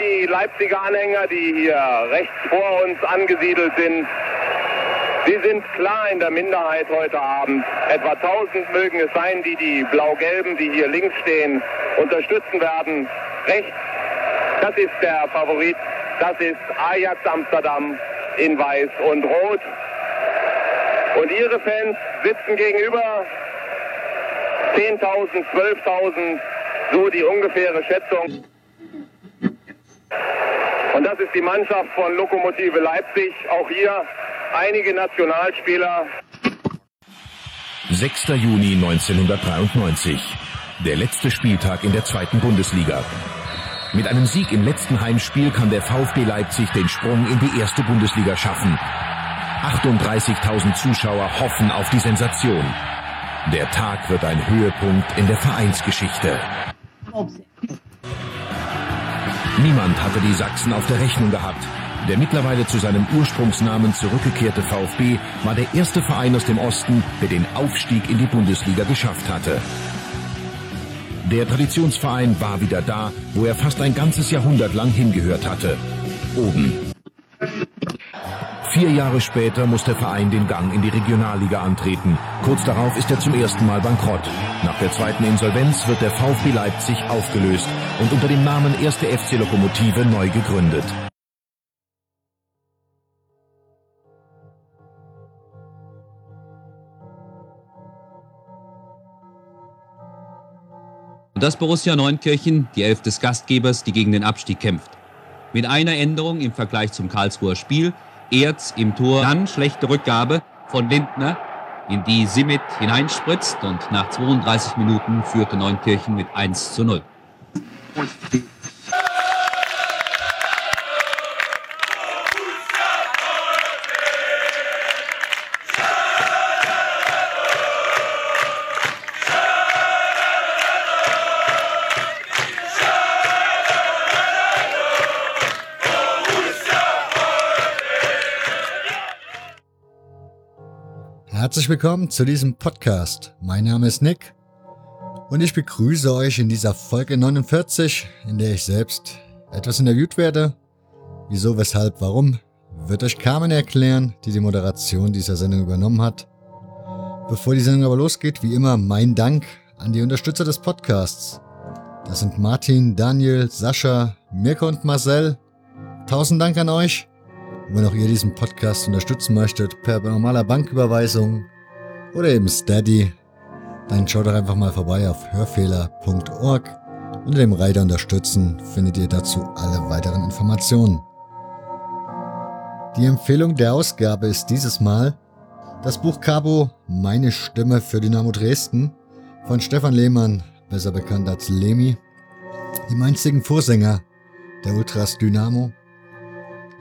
Die Leipziger Anhänger, die hier rechts vor uns angesiedelt sind. Sie sind klar in der Minderheit heute Abend. Etwa 1000 mögen es sein, die die Blau-Gelben, die hier links stehen, unterstützen werden. Rechts, das ist der Favorit. Das ist Ajax Amsterdam in Weiß und Rot. Und ihre Fans sitzen gegenüber 10.000, 12.000, so die ungefähre Schätzung. Und das ist die Mannschaft von Lokomotive Leipzig. Auch hier einige Nationalspieler. 6. Juni 1993. Der letzte Spieltag in der zweiten Bundesliga. Mit einem Sieg im letzten Heimspiel kann der VfB Leipzig den Sprung in die erste Bundesliga schaffen. 38.000 Zuschauer hoffen auf die Sensation. Der Tag wird ein Höhepunkt in der Vereinsgeschichte. Niemand hatte die Sachsen auf der Rechnung gehabt. Der mittlerweile zu seinem Ursprungsnamen zurückgekehrte VfB war der erste Verein aus dem Osten, der den Aufstieg in die Bundesliga geschafft hatte. Der Traditionsverein war wieder da, wo er fast ein ganzes Jahrhundert lang hingehört hatte. Oben. Vier Jahre später muss der Verein den Gang in die Regionalliga antreten. Kurz darauf ist er zum ersten Mal bankrott. Nach der zweiten Insolvenz wird der VfB Leipzig aufgelöst und unter dem Namen Erste FC Lokomotive neu gegründet. Und das Borussia Neunkirchen, die Elf des Gastgebers, die gegen den Abstieg kämpft. Mit einer Änderung im Vergleich zum Karlsruher Spiel. Erz im Tor, dann schlechte Rückgabe von Lindner, in die Simit hineinspritzt und nach 32 Minuten führte Neunkirchen mit 1 zu 0. Herzlich willkommen zu diesem Podcast. Mein Name ist Nick und ich begrüße euch in dieser Folge 49, in der ich selbst etwas interviewt werde. Wieso, weshalb, warum, wird euch Carmen erklären, die die Moderation dieser Sendung übernommen hat. Bevor die Sendung aber losgeht, wie immer mein Dank an die Unterstützer des Podcasts. Das sind Martin, Daniel, Sascha, Mirko und Marcel. Tausend Dank an euch. Und wenn auch ihr diesen Podcast unterstützen möchtet, per normaler Banküberweisung oder eben Steady, dann schaut doch einfach mal vorbei auf hörfehler.org. Unter dem Reiter Unterstützen findet ihr dazu alle weiteren Informationen. Die Empfehlung der Ausgabe ist dieses Mal das Buch Cabo Meine Stimme für Dynamo Dresden von Stefan Lehmann, besser bekannt als Lemi, dem einzigen Vorsänger der Ultras Dynamo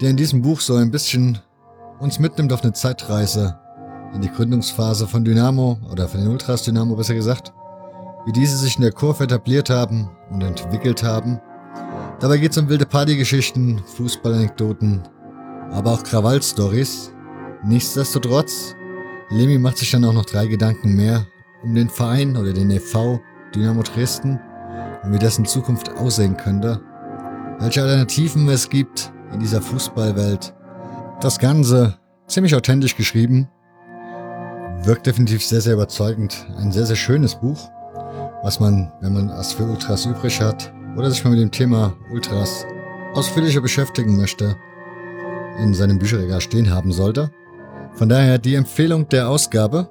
der in diesem Buch so ein bisschen uns mitnimmt auf eine Zeitreise in die Gründungsphase von Dynamo oder von den Ultras Dynamo besser gesagt, wie diese sich in der Kurve etabliert haben und entwickelt haben. Dabei geht es um wilde Partygeschichten, Fußballanekdoten, aber auch Krawall-Stories. Nichtsdestotrotz, Lemi macht sich dann auch noch drei Gedanken mehr um den Verein oder den e.V. Dynamo Dresden und wie dessen Zukunft aussehen könnte, welche Alternativen es gibt in dieser Fußballwelt. Das Ganze ziemlich authentisch geschrieben, wirkt definitiv sehr, sehr überzeugend. Ein sehr, sehr schönes Buch, was man, wenn man was für Ultras übrig hat oder sich mal mit dem Thema Ultras ausführlicher beschäftigen möchte, in seinem Bücherregal stehen haben sollte. Von daher die Empfehlung der Ausgabe.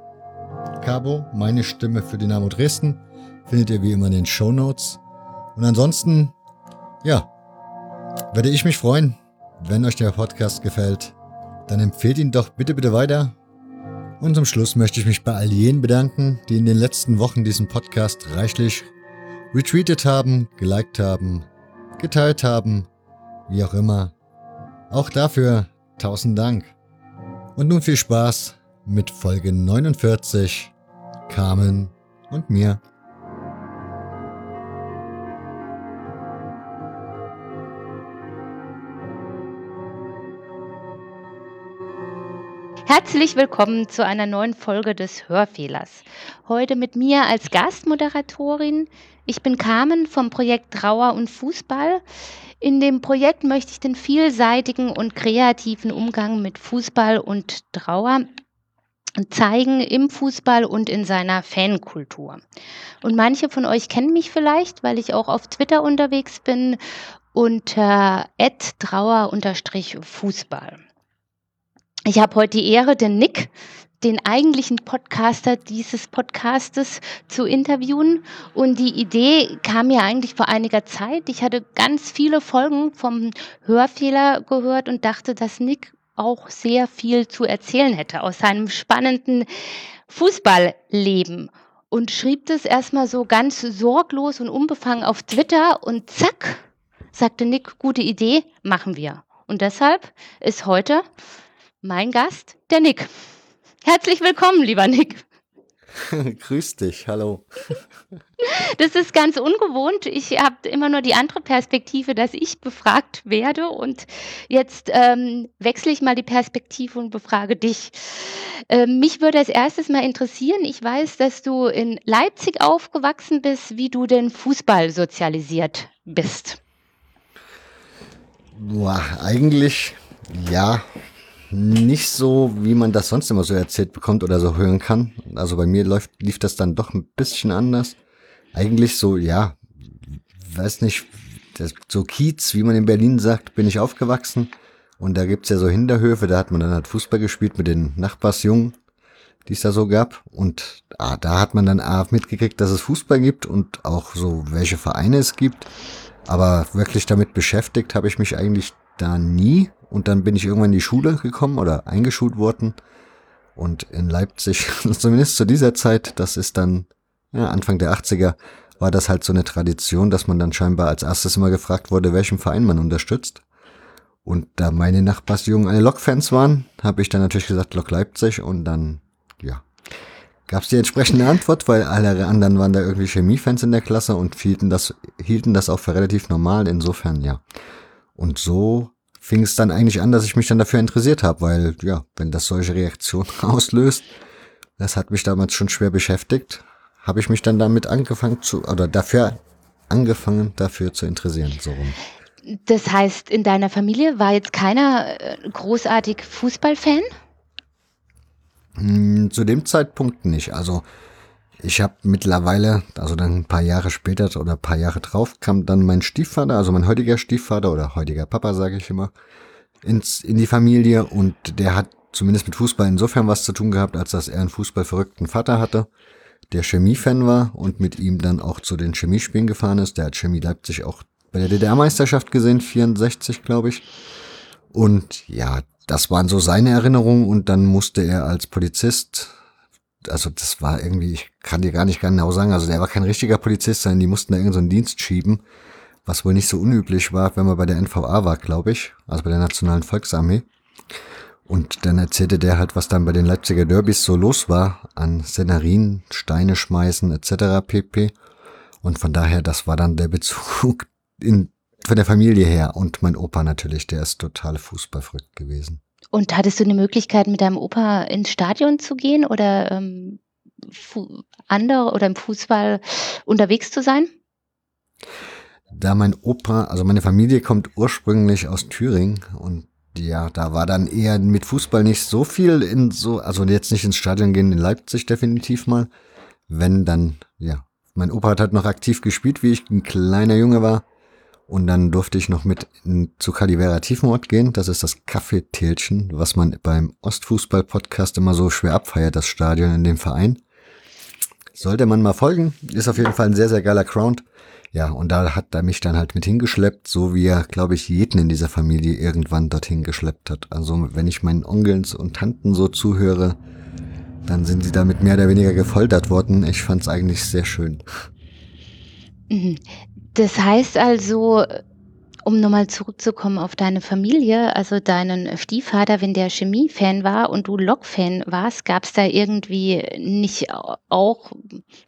Cabo, meine Stimme für Dynamo Dresden, findet ihr wie immer in den Show Notes. Und ansonsten, ja, werde ich mich freuen, wenn euch der Podcast gefällt, dann empfehlt ihn doch bitte, bitte weiter. Und zum Schluss möchte ich mich bei all jenen bedanken, die in den letzten Wochen diesen Podcast reichlich retweetet haben, geliked haben, geteilt haben, wie auch immer. Auch dafür tausend Dank. Und nun viel Spaß mit Folge 49, Carmen und mir. Herzlich willkommen zu einer neuen Folge des Hörfehlers. Heute mit mir als Gastmoderatorin. Ich bin Carmen vom Projekt Trauer und Fußball. In dem Projekt möchte ich den vielseitigen und kreativen Umgang mit Fußball und Trauer zeigen im Fußball und in seiner Fankultur. Und manche von euch kennen mich vielleicht, weil ich auch auf Twitter unterwegs bin unter trauer-fußball. Ich habe heute die Ehre, den Nick, den eigentlichen Podcaster dieses Podcastes zu interviewen. Und die Idee kam mir eigentlich vor einiger Zeit. Ich hatte ganz viele Folgen vom Hörfehler gehört und dachte, dass Nick auch sehr viel zu erzählen hätte aus seinem spannenden Fußballleben und schrieb das erstmal so ganz sorglos und unbefangen auf Twitter und zack, sagte Nick, gute Idee, machen wir. Und deshalb ist heute mein Gast der Nick. Herzlich willkommen, lieber Nick. Grüß dich, hallo. Das ist ganz ungewohnt. Ich habe immer nur die andere Perspektive, dass ich befragt werde. Und jetzt ähm, wechsle ich mal die Perspektive und befrage dich. Ähm, mich würde als erstes mal interessieren, ich weiß, dass du in Leipzig aufgewachsen bist, wie du den Fußball sozialisiert bist. Boah, eigentlich ja, nicht so, wie man das sonst immer so erzählt bekommt oder so hören kann. Also bei mir läuft, lief das dann doch ein bisschen anders. Eigentlich so, ja, weiß nicht, das, so Kiez, wie man in Berlin sagt, bin ich aufgewachsen. Und da gibt's ja so Hinterhöfe, da hat man dann halt Fußball gespielt mit den Nachbarsjungen, die es da so gab. Und ah, da hat man dann ah, mitgekriegt, dass es Fußball gibt und auch so, welche Vereine es gibt. Aber wirklich damit beschäftigt habe ich mich eigentlich da nie. Und dann bin ich irgendwann in die Schule gekommen oder eingeschult worden. Und in Leipzig, zumindest zu dieser Zeit, das ist dann ja, Anfang der 80er, war das halt so eine Tradition, dass man dann scheinbar als erstes immer gefragt wurde, welchen Verein man unterstützt. Und da meine Nachbarsjungen alle Lok-Fans waren, habe ich dann natürlich gesagt Lok Leipzig und dann, ja, gab es die entsprechende Antwort, weil alle anderen waren da irgendwie Chemiefans in der Klasse und hielten das, hielten das auch für relativ normal. Insofern, ja. Und so fing es dann eigentlich an, dass ich mich dann dafür interessiert habe, weil ja, wenn das solche Reaktionen auslöst, das hat mich damals schon schwer beschäftigt, habe ich mich dann damit angefangen zu oder dafür angefangen dafür zu interessieren, so rum. Das heißt, in deiner Familie war jetzt keiner äh, großartig Fußballfan? Hm, zu dem Zeitpunkt nicht. Also ich habe mittlerweile, also dann ein paar Jahre später oder ein paar Jahre drauf, kam dann mein Stiefvater, also mein heutiger Stiefvater oder heutiger Papa, sage ich immer, ins, in die Familie und der hat zumindest mit Fußball insofern was zu tun gehabt, als dass er einen fußballverrückten Vater hatte, der Chemiefan war und mit ihm dann auch zu den Chemiespielen gefahren ist. Der hat Chemie Leipzig auch bei der DDR-Meisterschaft gesehen, 64 glaube ich. Und ja, das waren so seine Erinnerungen und dann musste er als Polizist also das war irgendwie, ich kann dir gar nicht genau sagen, also der war kein richtiger Polizist, sondern die mussten da irgendeinen so Dienst schieben, was wohl nicht so unüblich war, wenn man bei der NVA war, glaube ich, also bei der Nationalen Volksarmee. Und dann erzählte der halt, was dann bei den Leipziger Derbys so los war, an Szenarien, Steine schmeißen etc. pp. Und von daher, das war dann der Bezug in, von der Familie her. Und mein Opa natürlich, der ist total fußballverrückt gewesen. Und hattest du eine Möglichkeit, mit deinem Opa ins Stadion zu gehen oder ähm, andere oder im Fußball unterwegs zu sein? Da mein Opa, also meine Familie kommt ursprünglich aus Thüringen und ja, da war dann eher mit Fußball nicht so viel in so, also jetzt nicht ins Stadion gehen in Leipzig definitiv mal. Wenn dann, ja. Mein Opa hat halt noch aktiv gespielt, wie ich ein kleiner Junge war. Und dann durfte ich noch mit zu Calivera Tiefenort gehen. Das ist das Kaffeetälchen, was man beim Ostfußball-Podcast immer so schwer abfeiert, das Stadion in dem Verein. Sollte man mal folgen. Ist auf jeden Fall ein sehr, sehr geiler Ground. Ja, und da hat er mich dann halt mit hingeschleppt, so wie er, glaube ich, jeden in dieser Familie irgendwann dorthin geschleppt hat. Also wenn ich meinen Onkeln und Tanten so zuhöre, dann sind sie damit mehr oder weniger gefoltert worden. Ich fand es eigentlich sehr schön. Das heißt also, um nochmal zurückzukommen auf deine Familie, also deinen Stiefvater, wenn der Chemie-Fan war und du Lok-Fan warst, gab es da irgendwie nicht auch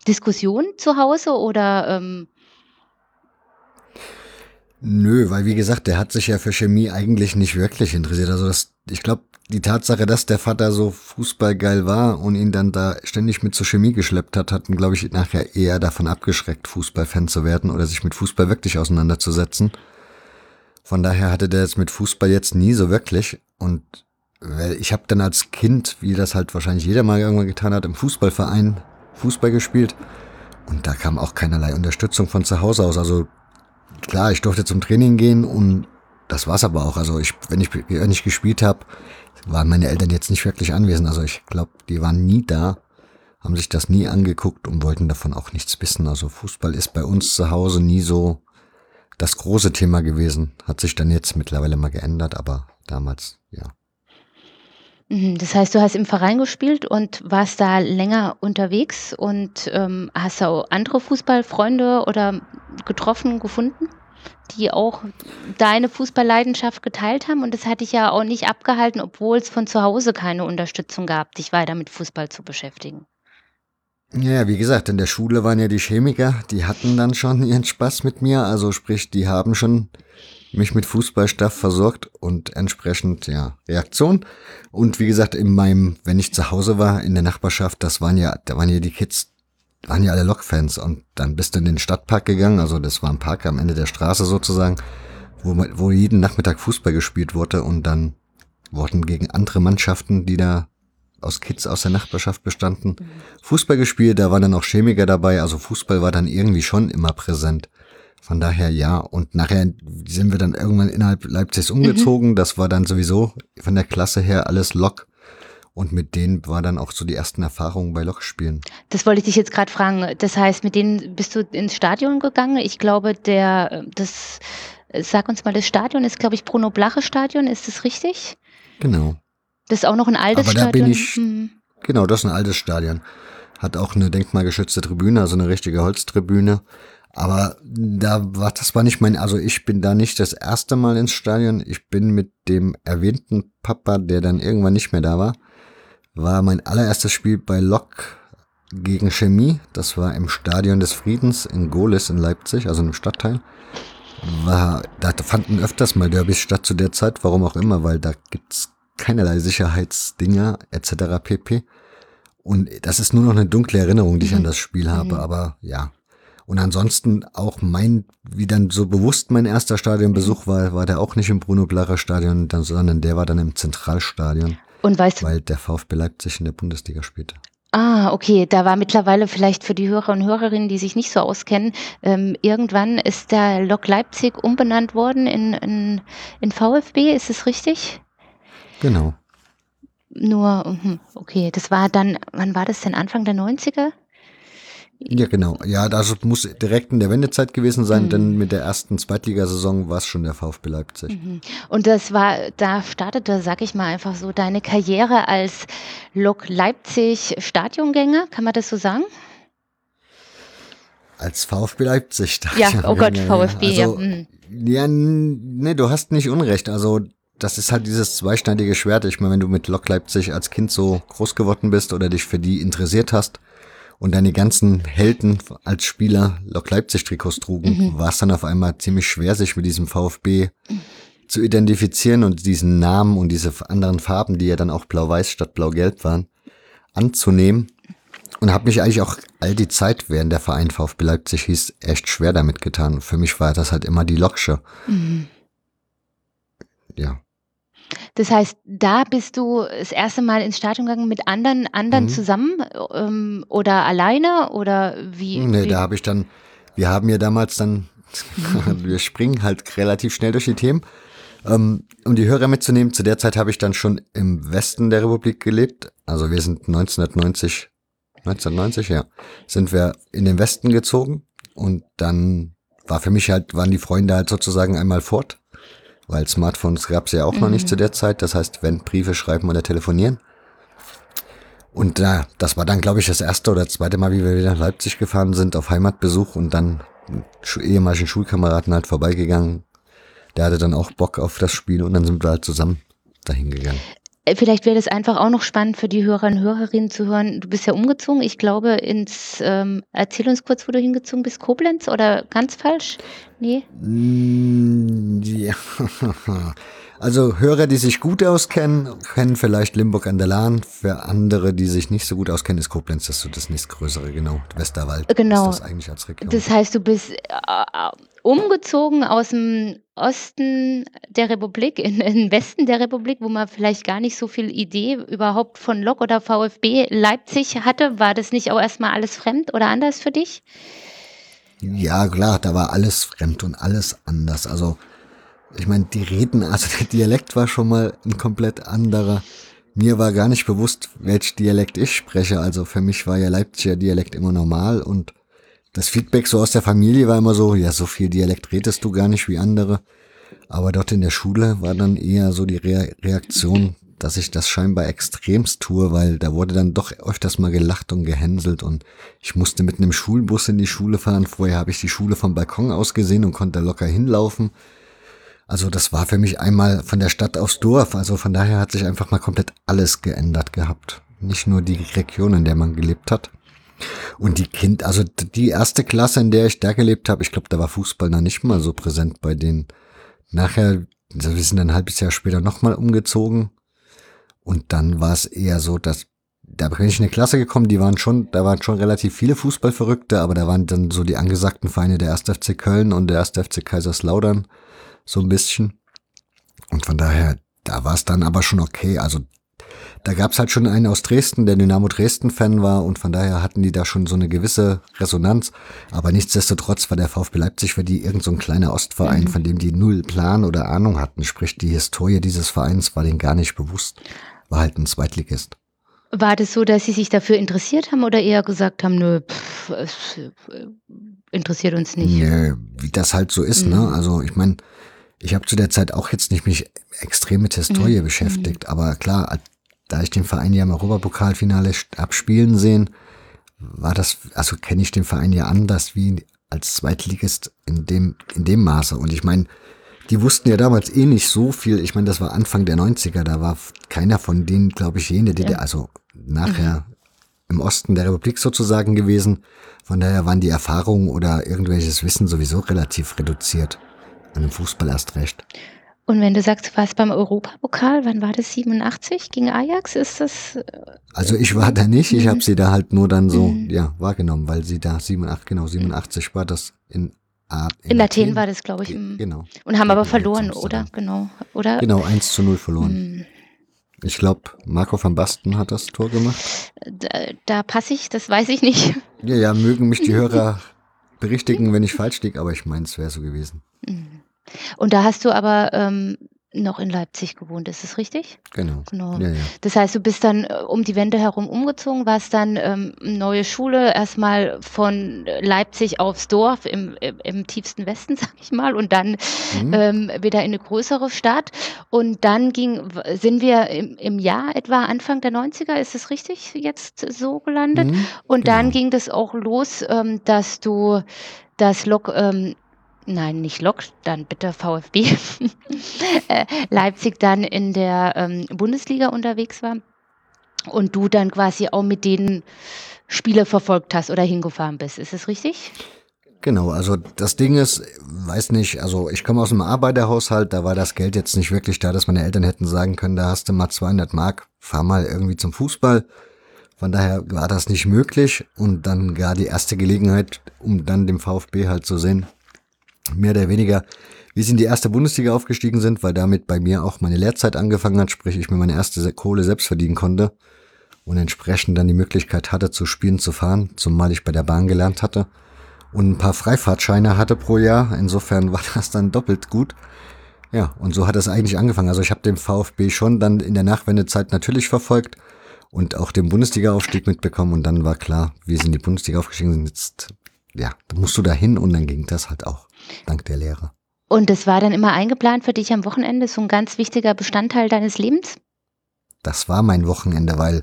Diskussionen zu Hause oder? Ähm Nö, weil wie gesagt, der hat sich ja für Chemie eigentlich nicht wirklich interessiert. Also das, ich glaube, die Tatsache, dass der Vater so fußballgeil war und ihn dann da ständig mit zur Chemie geschleppt hat, hat ihn, glaube ich, nachher eher davon abgeschreckt, Fußballfan zu werden oder sich mit Fußball wirklich auseinanderzusetzen. Von daher hatte der es mit Fußball jetzt nie so wirklich. Und ich habe dann als Kind, wie das halt wahrscheinlich jeder mal irgendwann getan hat, im Fußballverein Fußball gespielt. Und da kam auch keinerlei Unterstützung von zu Hause aus. Also klar, ich durfte zum Training gehen und das war's aber auch. Also ich, wenn ich, wenn ich gespielt habe, waren meine Eltern jetzt nicht wirklich anwesend. Also ich glaube, die waren nie da, haben sich das nie angeguckt und wollten davon auch nichts wissen. Also Fußball ist bei uns zu Hause nie so das große Thema gewesen. Hat sich dann jetzt mittlerweile mal geändert, aber damals, ja. Mhm, das heißt, du hast im Verein gespielt und warst da länger unterwegs und ähm, hast auch andere Fußballfreunde oder getroffen, gefunden, die auch deine Fußballleidenschaft geteilt haben. Und das hat dich ja auch nicht abgehalten, obwohl es von zu Hause keine Unterstützung gab, dich weiter mit Fußball zu beschäftigen. Ja, wie gesagt, in der Schule waren ja die Chemiker, die hatten dann schon ihren Spaß mit mir. Also sprich, die haben schon mich mit Fußballstoff versorgt und entsprechend, ja, Reaktion. Und wie gesagt, in meinem, wenn ich zu Hause war, in der Nachbarschaft, das waren ja, da waren ja die Kids, waren ja alle Lokfans. Und dann bist du in den Stadtpark gegangen, also das war ein Park am Ende der Straße sozusagen, wo, wo jeden Nachmittag Fußball gespielt wurde und dann wurden gegen andere Mannschaften, die da aus Kids aus der Nachbarschaft bestanden. Mhm. Fußball gespielt, da waren dann auch Chemiker dabei, also Fußball war dann irgendwie schon immer präsent. Von daher ja. Und nachher sind wir dann irgendwann innerhalb Leipzigs mhm. umgezogen. Mhm. Das war dann sowieso von der Klasse her alles Lok. Und mit denen war dann auch so die ersten Erfahrungen bei Lokspielen. Das wollte ich dich jetzt gerade fragen. Das heißt, mit denen bist du ins Stadion gegangen? Ich glaube, der, das, sag uns mal, das Stadion ist, glaube ich, Bruno Blache Stadion. Ist das richtig? Genau. Das ist auch noch ein altes Aber da Stadion? bin ich, hm. genau, das ist ein altes Stadion. Hat auch eine denkmalgeschützte Tribüne, also eine richtige Holztribüne. Aber da war, das war nicht mein, also ich bin da nicht das erste Mal ins Stadion. Ich bin mit dem erwähnten Papa, der dann irgendwann nicht mehr da war, war mein allererstes Spiel bei Lok gegen Chemie. Das war im Stadion des Friedens in Golis in Leipzig, also im Stadtteil. War, da fanden öfters mal Derbys statt zu der Zeit, warum auch immer, weil da gibt's keinerlei Sicherheitsdinger etc. pp. Und das ist nur noch eine dunkle Erinnerung, die ich mhm. an das Spiel habe. Mhm. Aber ja. Und ansonsten auch mein, wie dann so bewusst mein erster Stadionbesuch war, war der auch nicht im Bruno Blacher Stadion, sondern der war dann im Zentralstadion. Und weißt du, weil der VfB Leipzig in der Bundesliga spielte. Ah, okay. Da war mittlerweile vielleicht für die Hörer und Hörerinnen, die sich nicht so auskennen, ähm, irgendwann ist der Lok Leipzig umbenannt worden in, in, in VfB. Ist es richtig? Genau. Nur, mhm, okay, das war dann, wann war das denn? Anfang der 90er? Ja, genau. Ja, das muss direkt in der Wendezeit gewesen sein, mhm. denn mit der ersten Zweitligasaison war es schon der VfB Leipzig. Mhm. Und das war, da startete, sag ich mal, einfach so deine Karriere als Lok Leipzig Stadiongänger, kann man das so sagen? Als VfB Leipzig. Ja, oh Gott, VfB, also, ja. Mhm. Ja, nee, du hast nicht Unrecht. Also das ist halt dieses zweischneidige Schwert. Ich meine, wenn du mit Lok Leipzig als Kind so groß geworden bist oder dich für die interessiert hast und deine ganzen Helden als Spieler Lok Leipzig Trikots trugen, mhm. war es dann auf einmal ziemlich schwer, sich mit diesem VfB zu identifizieren und diesen Namen und diese anderen Farben, die ja dann auch blau-weiß statt blau-gelb waren, anzunehmen. Und habe mich eigentlich auch all die Zeit, während der Verein VfB Leipzig hieß, echt schwer damit getan. Für mich war das halt immer die Loksche. Mhm. Ja. Das heißt, da bist du das erste Mal ins Stadion gegangen mit anderen, anderen mhm. zusammen ähm, oder alleine oder wie? Nee, wie? da habe ich dann, wir haben ja damals dann, wir springen halt relativ schnell durch die Themen. Ähm, um die Hörer mitzunehmen, zu der Zeit habe ich dann schon im Westen der Republik gelebt. Also wir sind 1990, 1990, ja, sind wir in den Westen gezogen und dann war für mich halt, waren die Freunde halt sozusagen einmal fort weil Smartphones gab es ja auch mhm. noch nicht mhm. zu der Zeit. Das heißt, wenn Briefe schreiben oder telefonieren. Und ja, das war dann, glaube ich, das erste oder zweite Mal, wie wir wieder nach Leipzig gefahren sind, auf Heimatbesuch und dann ehemaligen Schulkameraden halt vorbeigegangen. Der hatte dann auch Bock auf das Spiel und dann sind wir halt zusammen dahin gegangen. Äh, vielleicht wäre das einfach auch noch spannend für die Hörer und Hörerinnen zu hören. Du bist ja umgezogen, ich glaube, ins, ähm, erzähl uns kurz, wo du hingezogen bist, Koblenz oder ganz falsch? Nee? Mm, ja. Also Hörer, die sich gut auskennen, kennen vielleicht Limburg an der Lahn. Für andere, die sich nicht so gut auskennen, ist Koblenz das ist so das nächstgrößere, genau. Westerwald genau. ist das eigentlich als Region. Das heißt, du bist äh, umgezogen aus dem Osten der Republik, in, in Westen der Republik, wo man vielleicht gar nicht so viel Idee überhaupt von Lok oder VfB Leipzig hatte. War das nicht auch erstmal alles fremd oder anders für dich? Ja, klar, da war alles fremd und alles anders. Also, ich meine, die Reden, also der Dialekt war schon mal ein komplett anderer. Mir war gar nicht bewusst, welch Dialekt ich spreche. Also für mich war ja Leipziger Dialekt immer normal und das Feedback so aus der Familie war immer so, ja, so viel Dialekt redest du gar nicht wie andere. Aber dort in der Schule war dann eher so die Re Reaktion, dass ich das scheinbar extremst tue, weil da wurde dann doch öfters mal gelacht und gehänselt und ich musste mit einem Schulbus in die Schule fahren. Vorher habe ich die Schule vom Balkon aus gesehen und konnte locker hinlaufen. Also das war für mich einmal von der Stadt aufs Dorf. Also von daher hat sich einfach mal komplett alles geändert gehabt. Nicht nur die Region, in der man gelebt hat. Und die Kind, also die erste Klasse, in der ich da gelebt habe, ich glaube, da war Fußball noch nicht mal so präsent bei denen. Nachher, also wir sind ein halbes Jahr später nochmal umgezogen. Und dann war es eher so, dass da bin ich in eine Klasse gekommen, die waren schon, da waren schon relativ viele Fußballverrückte, aber da waren dann so die angesagten Vereine der 1. FC Köln und der 1. FC Kaiserslautern so ein bisschen. Und von daher, da war es dann aber schon okay. Also da gab's halt schon einen aus Dresden, der Dynamo Dresden-Fan war und von daher hatten die da schon so eine gewisse Resonanz. Aber nichtsdestotrotz war der VfB Leipzig für die irgend so ein kleiner Ostverein, mhm. von dem die null Plan oder Ahnung hatten. Sprich, die Historie dieses Vereins war denen gar nicht bewusst. War halt ein Zweitligist. War das so, dass Sie sich dafür interessiert haben oder eher gesagt haben, nö, pff, es äh, interessiert uns nicht? Nö, wie das halt so ist, ne? mhm. ne? Also ich meine, ich habe zu der Zeit auch jetzt nicht mich extrem mit Historie mhm. beschäftigt, aber klar, da ich den Verein ja im Europapokalfinale abspielen sehen, war das, also kenne ich den Verein ja anders wie als Zweitligist in dem, in dem Maße. Und ich meine, die wussten ja damals eh nicht so viel. Ich meine, das war Anfang der 90er, da war keiner von denen, glaube ich, jene, die, ja. also nachher mhm. im Osten der Republik sozusagen gewesen. Von daher waren die Erfahrungen oder irgendwelches Wissen sowieso relativ reduziert. An dem Fußball erst recht. Und wenn du sagst, du warst beim Europapokal, wann war das? 87 gegen Ajax? Ist das? Äh, also ich war da nicht, ich mhm. habe sie da halt nur dann so, mhm. ja, wahrgenommen, weil sie da 87, genau, 87 war das in in, in Athen, war das, glaube ich. Mhm. Genau. Und haben aber verloren, oder? Genau. Oder? Genau, 1 zu 0 verloren. Mhm. Ich glaube, Marco van Basten hat das Tor gemacht. Da, da passe ich, das weiß ich nicht. Ja, ja, mögen mich die Hörer berichtigen, wenn ich falsch liege, aber ich meine, es wäre so gewesen. Mhm. Und da hast du aber ähm, noch in Leipzig gewohnt, ist das richtig? Genau. genau. Ja, ja. Das heißt, du bist dann äh, um die Wende herum umgezogen, warst dann ähm, neue Schule, erstmal von Leipzig aufs Dorf im, im, im tiefsten Westen, sag ich mal, und dann mhm. ähm, wieder in eine größere Stadt. Und dann ging, sind wir im, im Jahr etwa Anfang der 90er, ist das richtig jetzt so gelandet? Mhm, und genau. dann ging das auch los, ähm, dass du das Lok ähm, nein, nicht Lok, dann bitte VfB, äh, Leipzig dann in der ähm, Bundesliga unterwegs war und du dann quasi auch mit denen Spiele verfolgt hast oder hingefahren bist. Ist das richtig? Genau, also das Ding ist, weiß nicht, also ich komme aus einem Arbeiterhaushalt, da war das Geld jetzt nicht wirklich da, dass meine Eltern hätten sagen können, da hast du mal 200 Mark, fahr mal irgendwie zum Fußball. Von daher war das nicht möglich und dann gar die erste Gelegenheit, um dann dem VfB halt zu sehen, mehr oder weniger, wie sie in die erste Bundesliga aufgestiegen sind, weil damit bei mir auch meine Lehrzeit angefangen hat, sprich ich mir meine erste Kohle selbst verdienen konnte und entsprechend dann die Möglichkeit hatte, zu spielen, zu fahren, zumal ich bei der Bahn gelernt hatte und ein paar Freifahrtscheine hatte pro Jahr. Insofern war das dann doppelt gut. Ja, und so hat es eigentlich angefangen. Also ich habe den VfB schon dann in der Nachwendezeit natürlich verfolgt und auch den Bundesliga-Aufstieg mitbekommen und dann war klar, wie sie in die Bundesliga aufgestiegen sind. Jetzt, ja, da musst du da hin und dann ging das halt auch dank der Lehre. Und das war dann immer eingeplant für dich am Wochenende, so ein ganz wichtiger Bestandteil deines Lebens? Das war mein Wochenende, weil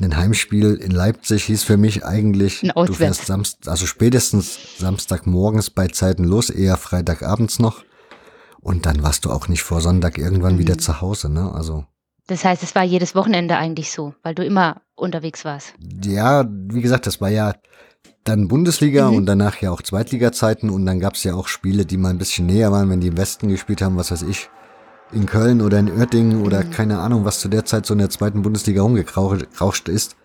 ein Heimspiel in Leipzig hieß für mich eigentlich, du fährst Samst, also spätestens Samstagmorgens bei Zeiten los, eher Freitagabends noch. Und dann warst du auch nicht vor Sonntag irgendwann mhm. wieder zu Hause, ne? Also. Das heißt, es war jedes Wochenende eigentlich so, weil du immer unterwegs warst. Ja, wie gesagt, das war ja dann Bundesliga mhm. und danach ja auch Zweitliga-Zeiten und dann gab es ja auch Spiele, die mal ein bisschen näher waren, wenn die im Westen gespielt haben, was weiß ich, in Köln oder in Oerdingen oder mhm. keine Ahnung, was zu der Zeit so in der zweiten Bundesliga rumgerauscht ist.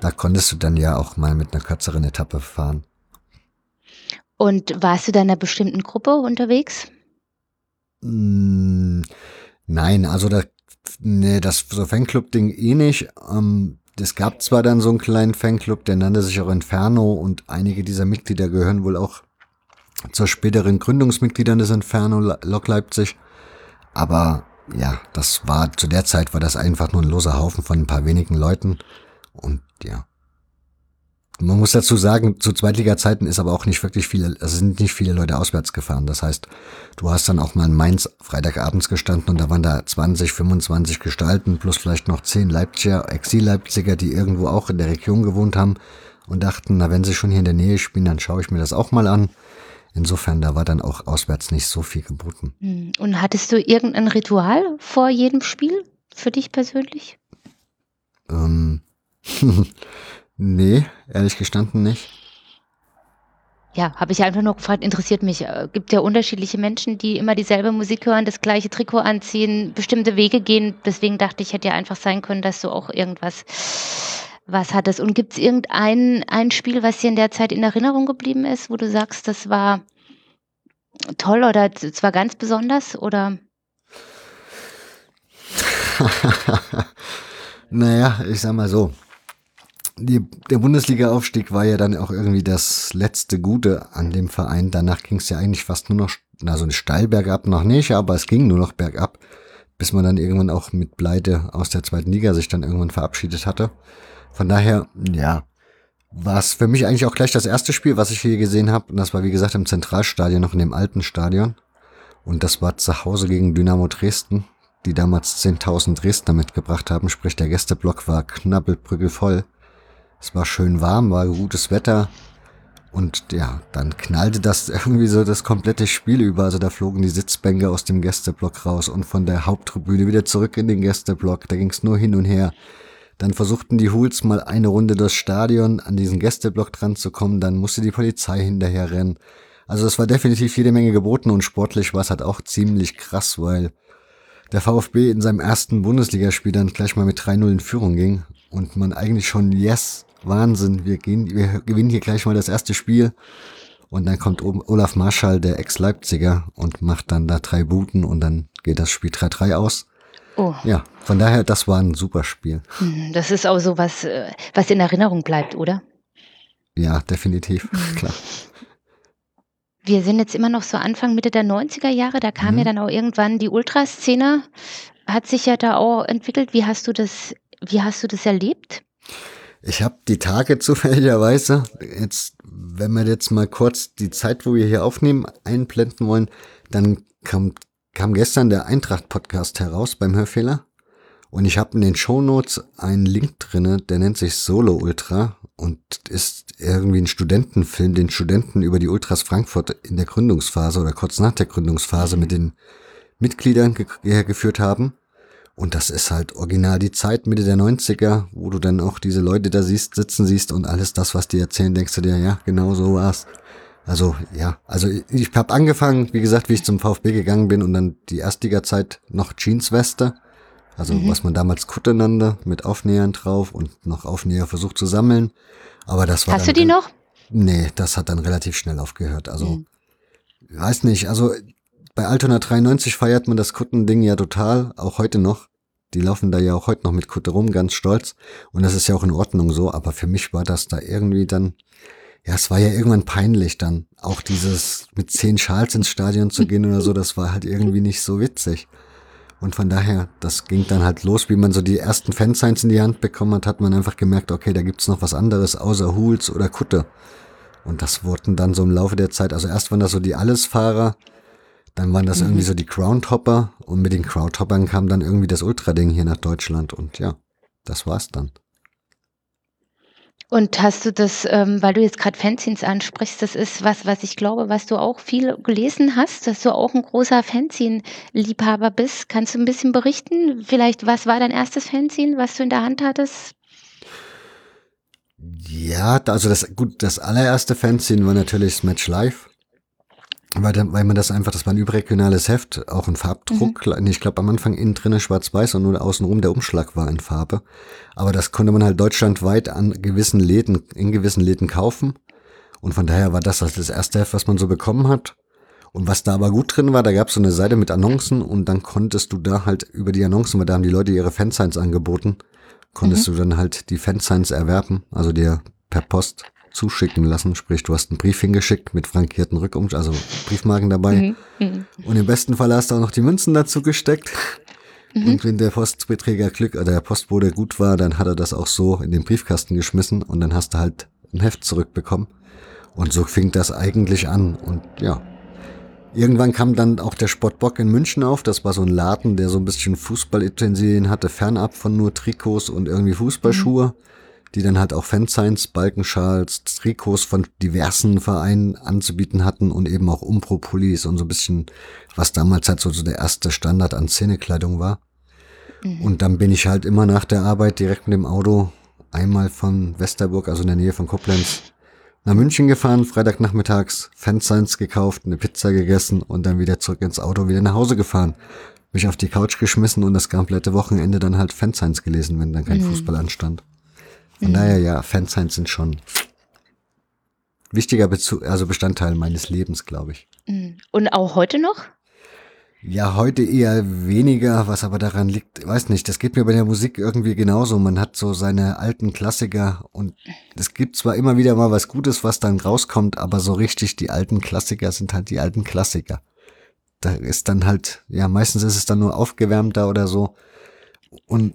Da konntest du dann ja auch mal mit einer kürzeren Etappe fahren. Und warst du da in einer bestimmten Gruppe unterwegs? Mm, nein, also da, nee, das so Fanclub-Ding eh nicht. Ähm, es gab zwar dann so einen kleinen Fanclub, der nannte sich auch Inferno und einige dieser Mitglieder gehören wohl auch zur späteren Gründungsmitgliedern des Inferno Lok Leipzig. Aber ja, das war, zu der Zeit war das einfach nur ein loser Haufen von ein paar wenigen Leuten. Und ja. Man muss dazu sagen, zu Zweitliga-Zeiten ist aber auch nicht wirklich viele, also sind nicht viele Leute auswärts gefahren. Das heißt, du hast dann auch mal in Mainz Freitagabends gestanden und da waren da 20, 25 Gestalten plus vielleicht noch 10 Leipziger, Exil-Leipziger, die irgendwo auch in der Region gewohnt haben und dachten, na, wenn sie schon hier in der Nähe spielen, dann schaue ich mir das auch mal an. Insofern, da war dann auch auswärts nicht so viel geboten. Hm. Und hattest du irgendein Ritual vor jedem Spiel für dich persönlich? Ähm, nee, ehrlich gestanden nicht. Ja, habe ich einfach nur gefragt, interessiert mich. Äh, gibt ja unterschiedliche Menschen, die immer dieselbe Musik hören, das gleiche Trikot anziehen, bestimmte Wege gehen. Deswegen dachte ich, hätte ja einfach sein können, dass du auch irgendwas was hat es? Und gibt es irgendein ein Spiel, was dir in der Zeit in Erinnerung geblieben ist, wo du sagst, das war toll oder es war ganz besonders? Oder? naja, ich sag mal so. Die, der Bundesliga-Aufstieg war ja dann auch irgendwie das letzte Gute an dem Verein. Danach ging es ja eigentlich fast nur noch, na so ein steil bergab noch nicht, aber es ging nur noch bergab, bis man dann irgendwann auch mit Pleite aus der zweiten Liga sich dann irgendwann verabschiedet hatte. Von daher, ja, war es für mich eigentlich auch gleich das erste Spiel, was ich hier gesehen habe. Und das war, wie gesagt, im Zentralstadion, noch in dem alten Stadion. Und das war zu Hause gegen Dynamo Dresden, die damals 10.000 Dresdner mitgebracht haben. Sprich, der Gästeblock war knabbelprügelvoll. Es war schön warm, war gutes Wetter. Und ja, dann knallte das irgendwie so das komplette Spiel über. Also da flogen die Sitzbänke aus dem Gästeblock raus und von der Haupttribüne wieder zurück in den Gästeblock. Da ging es nur hin und her. Dann versuchten die Hools mal eine Runde durchs Stadion an diesen Gästeblock dran zu kommen, dann musste die Polizei hinterher rennen. Also es war definitiv jede Menge geboten und sportlich war es halt auch ziemlich krass, weil der VfB in seinem ersten Bundesligaspiel dann gleich mal mit 3-0 in Führung ging und man eigentlich schon, yes, Wahnsinn, wir, gehen, wir gewinnen hier gleich mal das erste Spiel. Und dann kommt Olaf Marschall, der Ex-Leipziger, und macht dann da drei Buten und dann geht das Spiel 3-3 aus. Oh. Ja, von daher, das war ein super Spiel. Hm, das ist auch so was, äh, was in Erinnerung bleibt, oder? Ja, definitiv, mhm. klar. Wir sind jetzt immer noch so Anfang, Mitte der 90er Jahre, da kam mhm. ja dann auch irgendwann die Ultraszene, hat sich ja da auch entwickelt. Wie hast du das, wie hast du das erlebt? Ich habe die Tage zufälligerweise, jetzt, wenn wir jetzt mal kurz die Zeit, wo wir hier aufnehmen, einblenden wollen, dann kommt kam gestern der Eintracht-Podcast heraus beim Hörfehler. Und ich habe in den Shownotes einen Link drinne, der nennt sich Solo Ultra und ist irgendwie ein Studentenfilm, den Studenten über die Ultras Frankfurt in der Gründungsphase oder kurz nach der Gründungsphase mit den Mitgliedern ge geführt haben. Und das ist halt original die Zeit Mitte der 90er, wo du dann auch diese Leute da siehst, sitzen siehst und alles das, was die erzählen, denkst du dir, ja, genau so war's. Also ja, also ich habe angefangen, wie gesagt, wie ich zum VfB gegangen bin und dann die Erstliga-Zeit noch Jeansweste, also mhm. was man damals Kutte nannte, mit Aufnähern drauf und noch Aufnäher versucht zu sammeln. Aber das war. Hast du die noch? Nee, das hat dann relativ schnell aufgehört. Also, mhm. weiß nicht, also bei Altona 93 feiert man das Kuttending ja total, auch heute noch. Die laufen da ja auch heute noch mit Kutte rum, ganz stolz. Und das ist ja auch in Ordnung so, aber für mich war das da irgendwie dann ja, es war ja irgendwann peinlich dann. Auch dieses mit zehn Schals ins Stadion zu gehen oder so, das war halt irgendwie nicht so witzig. Und von daher, das ging dann halt los, wie man so die ersten Fansigns in die Hand bekommen hat, hat man einfach gemerkt, okay, da gibt's noch was anderes außer Hools oder Kutte. Und das wurden dann so im Laufe der Zeit, also erst waren das so die Allesfahrer, dann waren das mhm. irgendwie so die Groundhopper und mit den Crowdhoppern kam dann irgendwie das Ultra-Ding hier nach Deutschland und ja, das war's dann. Und hast du das, ähm, weil du jetzt gerade Fanzines ansprichst, das ist was, was ich glaube, was du auch viel gelesen hast, dass du auch ein großer Fanzine-Liebhaber bist. Kannst du ein bisschen berichten? Vielleicht, was war dein erstes Fanzine, was du in der Hand hattest? Ja, also das, gut, das allererste Fanzine war natürlich Match Live weil, weil man das einfach, das war ein überregionales Heft, auch ein Farbdruck. Mhm. Ich glaube am Anfang innen drinnen schwarz-weiß und nur außenrum der Umschlag war in Farbe. Aber das konnte man halt deutschlandweit an gewissen Läden, in gewissen Läden kaufen. Und von daher war das das erste Heft, was man so bekommen hat. Und was da aber gut drin war, da gab es so eine Seite mit Annoncen und dann konntest du da halt über die Annoncen, weil da haben die Leute ihre Fansigns angeboten, konntest mhm. du dann halt die Fansigns erwerben, also dir per Post zuschicken lassen. Sprich, du hast einen Brief hingeschickt mit frankierten Rückum, also Briefmarken dabei. Mhm. Mhm. Und im besten Fall hast du auch noch die Münzen dazu gesteckt. Mhm. Und wenn der Postbeträger Glück oder der Postbote gut war, dann hat er das auch so in den Briefkasten geschmissen und dann hast du halt ein Heft zurückbekommen. Und so fing das eigentlich an. Und ja, Irgendwann kam dann auch der Sportbock in München auf. Das war so ein Laden, der so ein bisschen Fußballutensilien hatte, fernab von nur Trikots und irgendwie Fußballschuhe, mhm. Die dann halt auch Fansigns, Balkenschals, Trikots von diversen Vereinen anzubieten hatten und eben auch Umpro-Pullis und so ein bisschen, was damals halt so, so der erste Standard an Szenekleidung war. Mhm. Und dann bin ich halt immer nach der Arbeit direkt mit dem Auto einmal von Westerburg, also in der Nähe von Koblenz, nach München gefahren, Freitagnachmittags, Fansigns gekauft, eine Pizza gegessen und dann wieder zurück ins Auto, wieder nach Hause gefahren. Mich auf die Couch geschmissen und das komplette Wochenende dann halt Fansigns gelesen, wenn dann kein mhm. Fußball anstand. Von mhm. daher, ja, Fansigns sind schon wichtiger Bezug, also Bestandteil meines Lebens, glaube ich. Mhm. Und auch heute noch? Ja, heute eher weniger, was aber daran liegt, weiß nicht, das geht mir bei der Musik irgendwie genauso. Man hat so seine alten Klassiker und es gibt zwar immer wieder mal was Gutes, was dann rauskommt, aber so richtig die alten Klassiker sind halt die alten Klassiker. Da ist dann halt, ja, meistens ist es dann nur aufgewärmter oder so. Und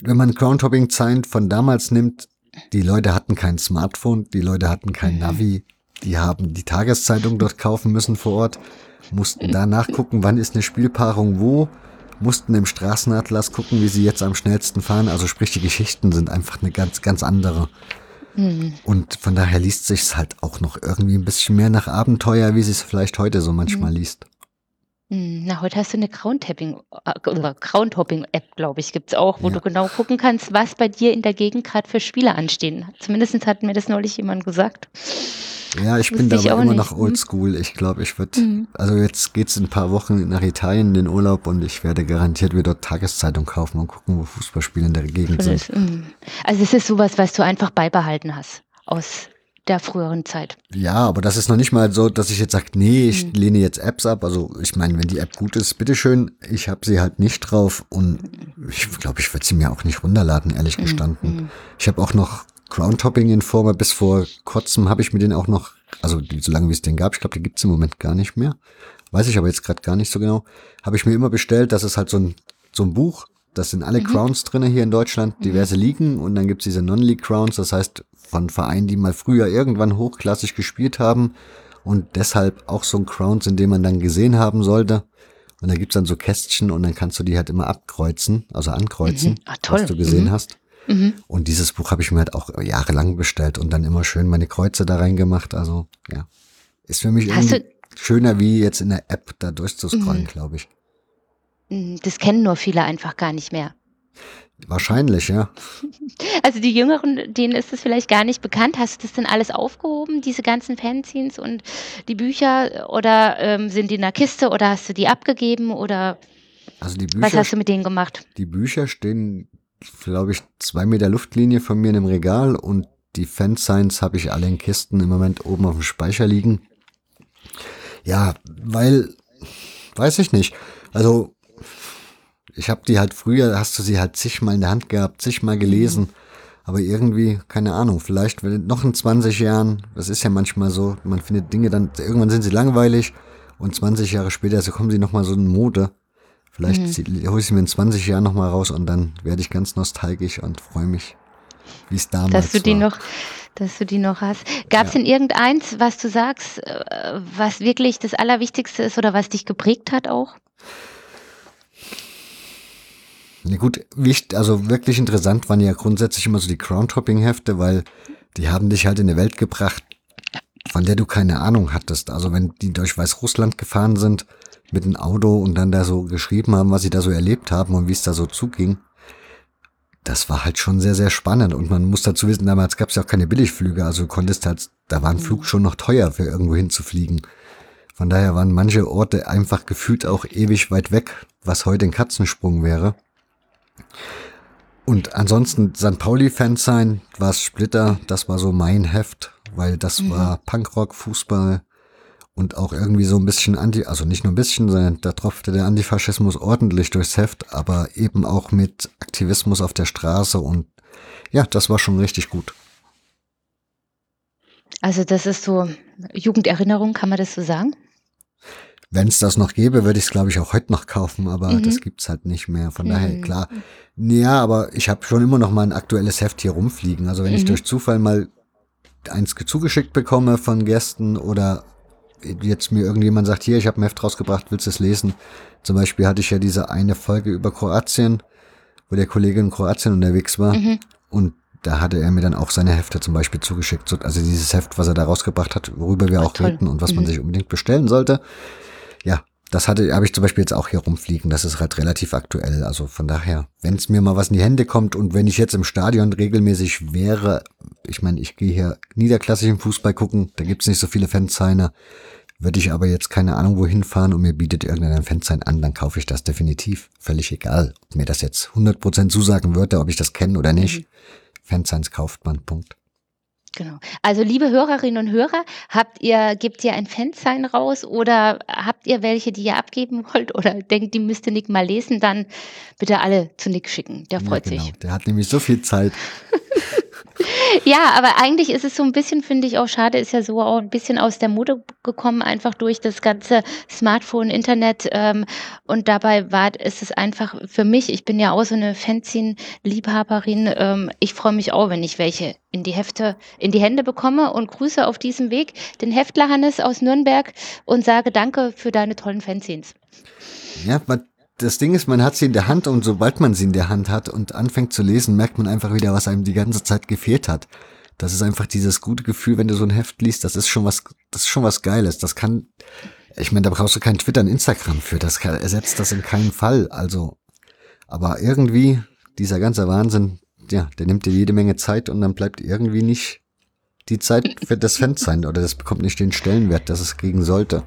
wenn man Groundhopping-Zeit von damals nimmt, die Leute hatten kein Smartphone, die Leute hatten kein Navi, die haben die Tageszeitung dort kaufen müssen vor Ort mussten da nachgucken, wann ist eine Spielpaarung wo, mussten im Straßenatlas gucken, wie sie jetzt am schnellsten fahren. Also sprich, die Geschichten sind einfach eine ganz, ganz andere. Mhm. Und von daher liest sich's halt auch noch irgendwie ein bisschen mehr nach Abenteuer, wie sie es vielleicht heute so manchmal mhm. liest. Hm, na, heute hast du eine Groundhopping, äh, Groundhopping-App, glaube ich, gibt's auch, wo ja. du genau gucken kannst, was bei dir in der Gegend gerade für Spiele anstehen. Zumindest hat mir das neulich jemand gesagt. Ja, ich bin da aber immer nicht. noch oldschool. Ich glaube, ich würde, mhm. also jetzt geht's in ein paar Wochen nach Italien in den Urlaub und ich werde garantiert wieder Tageszeitung kaufen und gucken, wo Fußballspiele in der Gegend sind. Mhm. Also es ist sowas, was du einfach beibehalten hast aus der früheren Zeit. Ja, aber das ist noch nicht mal so, dass ich jetzt sage, nee, ich mhm. lehne jetzt Apps ab. Also ich meine, wenn die App gut ist, bitteschön. Ich habe sie halt nicht drauf und ich glaube, ich würde sie mir auch nicht runterladen, ehrlich mhm. gestanden. Mhm. Ich habe auch noch Groundhopping in Form. Bis vor kurzem habe ich mir den auch noch, also so lange wie es den gab, ich glaube, den gibt's im Moment gar nicht mehr. Weiß ich aber jetzt gerade gar nicht so genau. Habe ich mir immer bestellt, das ist halt so ein, so ein Buch. Das sind alle mhm. Crowns drinne hier in Deutschland, mhm. diverse Ligen und dann gibt's diese Non-League Crowns, das heißt von Vereinen, die mal früher irgendwann hochklassig gespielt haben und deshalb auch so ein Crowns, in dem man dann gesehen haben sollte. Und da gibt's dann so Kästchen und dann kannst du die halt immer abkreuzen, also ankreuzen, mhm. ah, was du gesehen mhm. hast. Mhm. Und dieses Buch habe ich mir halt auch jahrelang bestellt und dann immer schön meine Kreuze da reingemacht. Also ja, ist für mich irgendwie schöner wie jetzt in der App da durchzuscrollen, mhm. glaube ich. Mhm, das kennen nur viele einfach gar nicht mehr. Wahrscheinlich, ja. Also die Jüngeren, denen ist es vielleicht gar nicht bekannt. Hast du das denn alles aufgehoben, diese ganzen Fanzines und die Bücher? Oder ähm, sind die in der Kiste oder hast du die abgegeben? Oder also die Bücher, was hast du mit denen gemacht? Die Bücher stehen glaube ich, zwei Meter Luftlinie von mir in einem Regal und die Fansigns habe ich alle in Kisten im Moment oben auf dem Speicher liegen. Ja, weil, weiß ich nicht. Also, ich habe die halt früher, hast du sie halt zigmal in der Hand gehabt, zigmal gelesen. Aber irgendwie, keine Ahnung, vielleicht noch in 20 Jahren, das ist ja manchmal so, man findet Dinge dann, irgendwann sind sie langweilig und 20 Jahre später so kommen sie nochmal so in Mode. Vielleicht mhm. hole ich sie mir in 20 Jahren nochmal raus und dann werde ich ganz nostalgisch und freue mich, wie es damals dass du war. Die noch, dass du die noch hast. Gab es ja. denn irgendeins, was du sagst, äh, was wirklich das Allerwichtigste ist oder was dich geprägt hat auch? Na gut, wichtig, also wirklich interessant waren ja grundsätzlich immer so die Crown-Topping-Hefte, weil die haben dich halt in eine Welt gebracht, von der du keine Ahnung hattest. Also wenn die durch Weißrussland gefahren sind, mit dem Auto und dann da so geschrieben haben, was sie da so erlebt haben und wie es da so zuging. Das war halt schon sehr, sehr spannend. Und man muss dazu wissen, damals gab es ja auch keine Billigflüge. Also du konntest halt, da war ein Flug schon noch teuer, für irgendwo hinzufliegen. Von daher waren manche Orte einfach gefühlt auch ewig weit weg, was heute ein Katzensprung wäre. Und ansonsten St. Pauli-Fans sein, war es Splitter, das war so mein Heft, weil das mhm. war Punkrock, Fußball und auch irgendwie so ein bisschen anti, also nicht nur ein bisschen, sondern da tropfte der Antifaschismus ordentlich durchs Heft, aber eben auch mit Aktivismus auf der Straße und ja, das war schon richtig gut. Also das ist so Jugenderinnerung, kann man das so sagen? Wenn es das noch gäbe, würde ich es, glaube ich, auch heute noch kaufen, aber mhm. das gibt's halt nicht mehr. Von mhm. daher, klar. Ja, aber ich habe schon immer noch mal ein aktuelles Heft hier rumfliegen. Also wenn mhm. ich durch Zufall mal eins zugeschickt bekomme von Gästen oder jetzt mir irgendjemand sagt, hier, ich habe ein Heft rausgebracht, willst du es lesen? Zum Beispiel hatte ich ja diese eine Folge über Kroatien, wo der Kollege in Kroatien unterwegs war. Mhm. Und da hatte er mir dann auch seine Hefte zum Beispiel zugeschickt. Also dieses Heft, was er da rausgebracht hat, worüber wir Ach, auch toll. reden und was mhm. man sich unbedingt bestellen sollte. Das hatte, habe ich zum Beispiel jetzt auch hier rumfliegen. Das ist halt relativ aktuell. Also von daher, wenn es mir mal was in die Hände kommt und wenn ich jetzt im Stadion regelmäßig wäre, ich meine, ich gehe hier niederklassig im Fußball gucken, da gibt's nicht so viele Fansigner. Würde ich aber jetzt keine Ahnung wohin fahren und mir bietet irgendein Fansign an, dann kaufe ich das definitiv. Völlig egal, ob mir das jetzt 100% zusagen würde, ob ich das kenne oder nicht. Mhm. Fansigns kauft man, Punkt. Genau. Also liebe Hörerinnen und Hörer, habt ihr, gebt ihr ein Fansign raus oder habt ihr welche, die ihr abgeben wollt oder denkt, die müsste Nick mal lesen, dann bitte alle zu Nick schicken. Der freut ja, genau. sich. Der hat nämlich so viel Zeit. ja, aber eigentlich ist es so ein bisschen, finde ich auch schade, ist ja so auch ein bisschen aus der Mode gekommen, einfach durch das ganze Smartphone, Internet. Ähm, und dabei war ist es einfach für mich, ich bin ja auch so eine Fanzine-Liebhaberin. Ähm, ich freue mich auch, wenn ich welche in die Hefte, in die Hände bekomme und grüße auf diesem Weg den Heftler Hannes aus Nürnberg und sage danke für deine tollen Fanzines. Ja, man das Ding ist, man hat sie in der Hand und sobald man sie in der Hand hat und anfängt zu lesen, merkt man einfach wieder, was einem die ganze Zeit gefehlt hat. Das ist einfach dieses gute Gefühl, wenn du so ein Heft liest, das ist schon was, das ist schon was Geiles. Das kann, ich meine, da brauchst du kein Twitter und Instagram für, das kann, ersetzt das in keinen Fall. Also, aber irgendwie, dieser ganze Wahnsinn, ja, der nimmt dir jede Menge Zeit und dann bleibt irgendwie nicht die Zeit für das Fan sein oder das bekommt nicht den Stellenwert, das es kriegen sollte.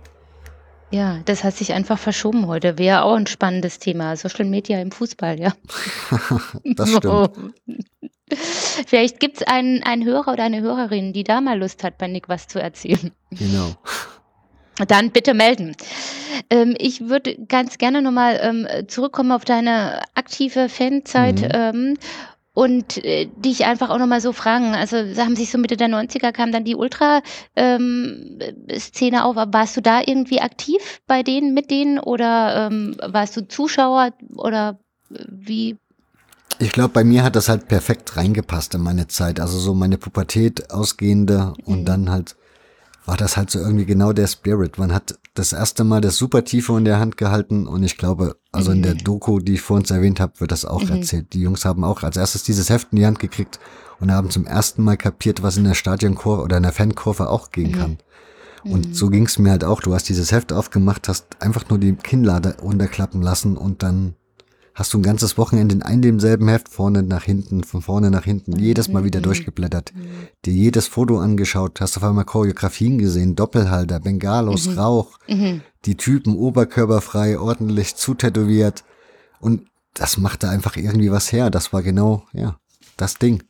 Ja, das hat sich einfach verschoben heute. Wäre auch ein spannendes Thema. Social Media im Fußball, ja. das stimmt. Vielleicht gibt es einen, einen Hörer oder eine Hörerin, die da mal Lust hat, bei Nick was zu erzählen. Genau. Dann bitte melden. Ähm, ich würde ganz gerne nochmal ähm, zurückkommen auf deine aktive Fanzeit. Mhm. Ähm, und äh, dich einfach auch nochmal so fragen. Also haben sich so Mitte der 90er kam dann die Ultra-Szene ähm, auf. Warst du da irgendwie aktiv bei denen, mit denen oder ähm, warst du Zuschauer oder äh, wie? Ich glaube, bei mir hat das halt perfekt reingepasst in meine Zeit. Also so meine Pubertät ausgehende und mhm. dann halt war das halt so irgendwie genau der Spirit. Man hat das erste Mal das Super Tifo in der Hand gehalten und ich glaube, also in der mhm. Doku, die ich vor uns erwähnt habe, wird das auch mhm. erzählt. Die Jungs haben auch als erstes dieses Heft in die Hand gekriegt und haben zum ersten Mal kapiert, was in der Stadionkurve oder in der Fankurve auch gehen mhm. kann. Und mhm. so ging es mir halt auch. Du hast dieses Heft aufgemacht, hast einfach nur die Kinnlade runterklappen lassen und dann hast du ein ganzes Wochenende in einem demselben Heft vorne nach hinten, von vorne nach hinten, jedes Mal wieder mhm. durchgeblättert, mhm. dir jedes Foto angeschaut, hast auf einmal Choreografien gesehen, Doppelhalter, Bengalos, mhm. Rauch, mhm. die Typen oberkörperfrei, ordentlich zutätowiert und das machte einfach irgendwie was her. Das war genau, ja, das Ding.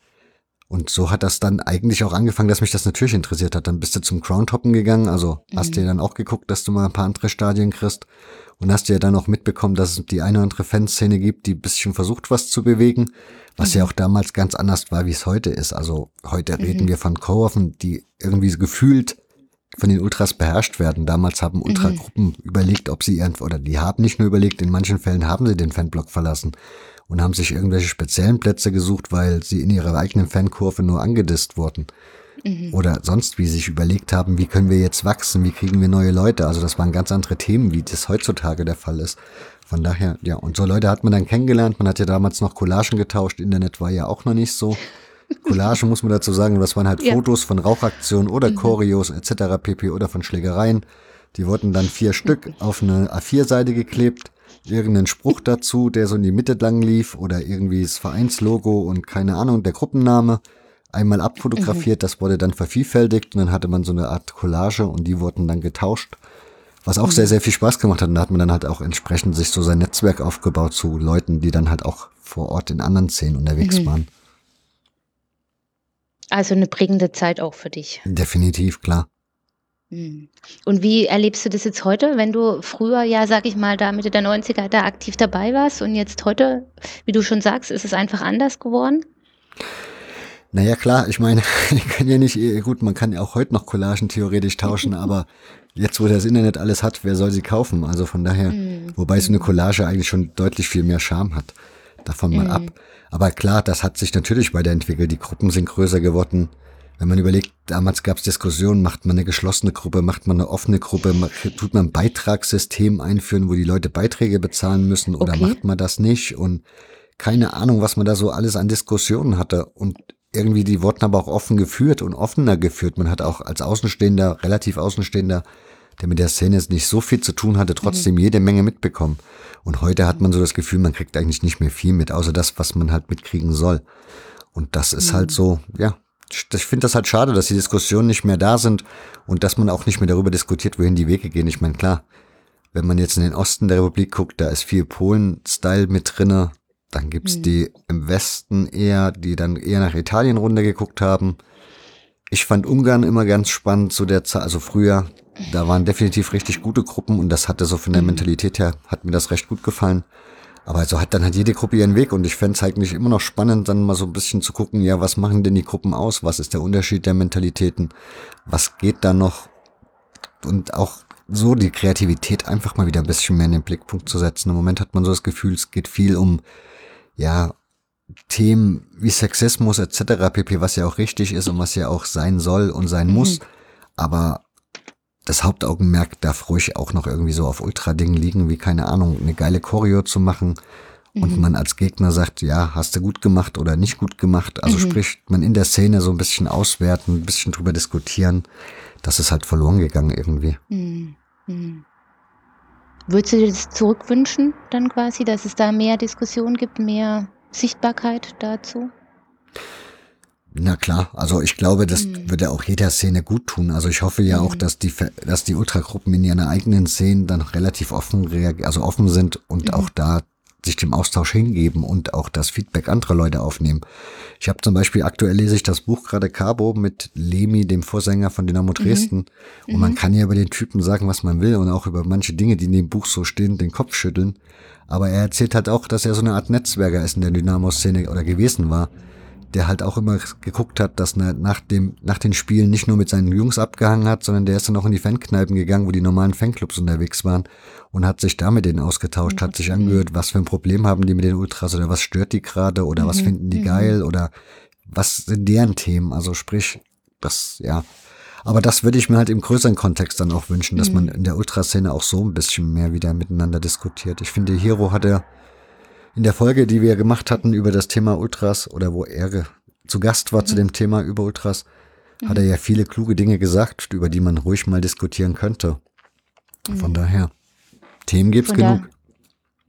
Und so hat das dann eigentlich auch angefangen, dass mich das natürlich interessiert hat. Dann bist du zum Crowntoppen gegangen, also hast mhm. dir dann auch geguckt, dass du mal ein paar andere Stadien kriegst und hast ja dann auch mitbekommen, dass es die eine oder andere Fanszene gibt, die ein bisschen versucht, was zu bewegen, was mhm. ja auch damals ganz anders war, wie es heute ist. Also heute mhm. reden wir von Co-Offen, die irgendwie gefühlt von den Ultras beherrscht werden. Damals haben. Ultragruppen mhm. überlegt, ob sie ihren, oder die haben nicht nur überlegt, in manchen Fällen haben sie den Fanblock verlassen und haben sich irgendwelche speziellen Plätze gesucht, weil sie in ihrer eigenen Fankurve nur angedisst wurden mhm. oder sonst wie sich überlegt haben, wie können wir jetzt wachsen, wie kriegen wir neue Leute. Also das waren ganz andere Themen, wie das heutzutage der Fall ist. Von daher, ja, und so Leute hat man dann kennengelernt. Man hat ja damals noch Collagen getauscht. Internet war ja auch noch nicht so. Collage muss man dazu sagen, das waren halt ja. Fotos von Rauchaktionen oder mhm. Choreos etc. pp. oder von Schlägereien. Die wurden dann vier Stück auf eine A4-Seite geklebt. Irgendeinen Spruch dazu, der so in die Mitte lang lief oder irgendwie das Vereinslogo und keine Ahnung, der Gruppenname einmal abfotografiert, mhm. das wurde dann vervielfältigt und dann hatte man so eine Art Collage und die wurden dann getauscht. Was auch mhm. sehr, sehr viel Spaß gemacht hat. Und da hat man dann halt auch entsprechend sich so sein Netzwerk aufgebaut zu Leuten, die dann halt auch vor Ort in anderen Szenen unterwegs mhm. waren. Also eine prägende Zeit auch für dich. Definitiv, klar. Hm. Und wie erlebst du das jetzt heute, wenn du früher ja, sag ich mal, da Mitte der 90er da aktiv dabei warst und jetzt heute, wie du schon sagst, ist es einfach anders geworden? Naja, klar, ich meine, ich kann ja nicht, gut, man kann ja auch heute noch Collagen theoretisch tauschen, aber jetzt, wo das Internet alles hat, wer soll sie kaufen? Also von daher, mhm. wobei so eine Collage eigentlich schon deutlich viel mehr Charme hat. Davon mal mhm. ab. Aber klar, das hat sich natürlich weiterentwickelt. Die Gruppen sind größer geworden. Wenn man überlegt, damals gab es Diskussionen, macht man eine geschlossene Gruppe, macht man eine offene Gruppe, tut man ein Beitragssystem einführen, wo die Leute Beiträge bezahlen müssen oder okay. macht man das nicht? Und keine Ahnung, was man da so alles an Diskussionen hatte. Und irgendwie, die wurden aber auch offen geführt und offener geführt. Man hat auch als Außenstehender, relativ Außenstehender, der mit der Szene jetzt nicht so viel zu tun hatte, trotzdem mhm. jede Menge mitbekommen. Und heute hat man so das Gefühl, man kriegt eigentlich nicht mehr viel mit, außer das, was man halt mitkriegen soll. Und das ist mhm. halt so, ja, ich finde das halt schade, dass die Diskussionen nicht mehr da sind und dass man auch nicht mehr darüber diskutiert, wohin die Wege gehen. Ich meine, klar, wenn man jetzt in den Osten der Republik guckt, da ist viel Polen-Style mit drinne. Dann gibt's mhm. die im Westen eher, die dann eher nach Italien runtergeguckt haben. Ich fand Ungarn immer ganz spannend zu der Zeit, also früher, da waren definitiv richtig gute Gruppen und das hatte so von der mhm. Mentalität her, hat mir das recht gut gefallen. Aber so hat dann halt jede Gruppe ihren Weg und ich fände es eigentlich immer noch spannend, dann mal so ein bisschen zu gucken, ja, was machen denn die Gruppen aus? Was ist der Unterschied der Mentalitäten? Was geht da noch? Und auch so die Kreativität einfach mal wieder ein bisschen mehr in den Blickpunkt zu setzen. Im Moment hat man so das Gefühl, es geht viel um, ja, Themen wie Sexismus etc. pp, was ja auch richtig ist und was ja auch sein soll und sein muss. Mhm. Aber das Hauptaugenmerk darf ruhig auch noch irgendwie so auf Ultra-Dingen liegen, wie keine Ahnung, eine geile Choreo zu machen und mhm. man als Gegner sagt, ja, hast du gut gemacht oder nicht gut gemacht. Also mhm. sprich, man in der Szene so ein bisschen auswerten, ein bisschen drüber diskutieren. Das ist halt verloren gegangen irgendwie. Mhm. mhm. Würdest du dir das zurückwünschen, dann quasi, dass es da mehr Diskussion gibt, mehr Sichtbarkeit dazu? Na klar, also ich glaube, das mhm. würde auch jeder Szene gut tun. Also ich hoffe ja mhm. auch, dass die, dass die Ultragruppen in ihren eigenen Szenen dann relativ offen, also offen sind und mhm. auch da sich dem Austausch hingeben und auch das Feedback anderer Leute aufnehmen. Ich habe zum Beispiel aktuell lese ich das Buch gerade Cabo mit Lemi, dem Vorsänger von Dynamo mhm. Dresden. Und man mhm. kann ja über den Typen sagen, was man will und auch über manche Dinge, die in dem Buch so stehen, den Kopf schütteln. Aber er erzählt halt auch, dass er so eine Art Netzwerker ist in der Dynamo-Szene oder gewesen war der halt auch immer geguckt hat, dass er nach dem, nach den Spielen nicht nur mit seinen Jungs abgehangen hat, sondern der ist dann auch in die Fankneipen gegangen, wo die normalen Fanclubs unterwegs waren und hat sich da mit denen ausgetauscht, hat sich angehört, was für ein Problem haben die mit den Ultras oder was stört die gerade oder was mhm. finden die mhm. geil oder was sind deren Themen, also sprich, das, ja. Aber das würde ich mir halt im größeren Kontext dann auch wünschen, dass man in der Ultraszene auch so ein bisschen mehr wieder miteinander diskutiert. Ich finde, Hero hatte in der Folge, die wir gemacht hatten über das Thema Ultras oder wo er zu Gast war mhm. zu dem Thema über Ultras, mhm. hat er ja viele kluge Dinge gesagt, über die man ruhig mal diskutieren könnte. Mhm. Von daher, Themen gibt's Von genug.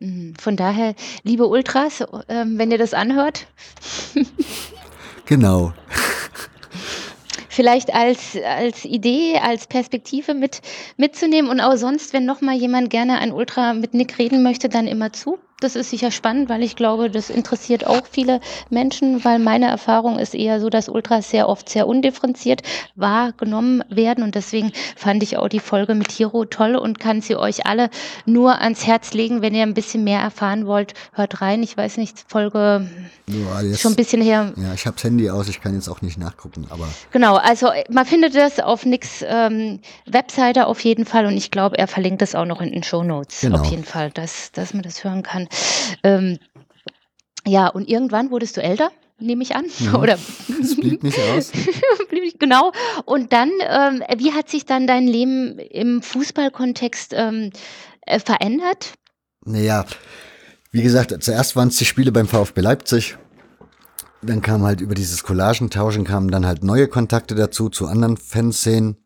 Da, mhm. von daher, liebe Ultras, äh, wenn ihr das anhört. genau. Vielleicht als, als Idee, als Perspektive mit, mitzunehmen und auch sonst, wenn noch mal jemand gerne ein Ultra mit Nick reden möchte, dann immer zu das ist sicher spannend, weil ich glaube, das interessiert auch viele Menschen, weil meine Erfahrung ist eher so, dass Ultras sehr oft sehr undifferenziert wahrgenommen werden und deswegen fand ich auch die Folge mit Hiro toll und kann sie euch alle nur ans Herz legen, wenn ihr ein bisschen mehr erfahren wollt, hört rein. Ich weiß nicht, Folge ja, jetzt, schon ein bisschen her. Ja, ich habe Handy aus, ich kann jetzt auch nicht nachgucken, aber genau, also man findet das auf Nix ähm, Webseite auf jeden Fall und ich glaube, er verlinkt das auch noch in den Show Notes genau. auf jeden Fall, dass dass man das hören kann. Ähm, ja, und irgendwann wurdest du älter, nehme ich an. Ja, Oder das blieb nicht aus. genau. Und dann, ähm, wie hat sich dann dein Leben im Fußballkontext ähm, äh, verändert? Naja, wie gesagt, zuerst waren es die Spiele beim VfB Leipzig. Dann kam halt über dieses Collagentauschen kamen dann halt neue Kontakte dazu zu anderen Fanszenen.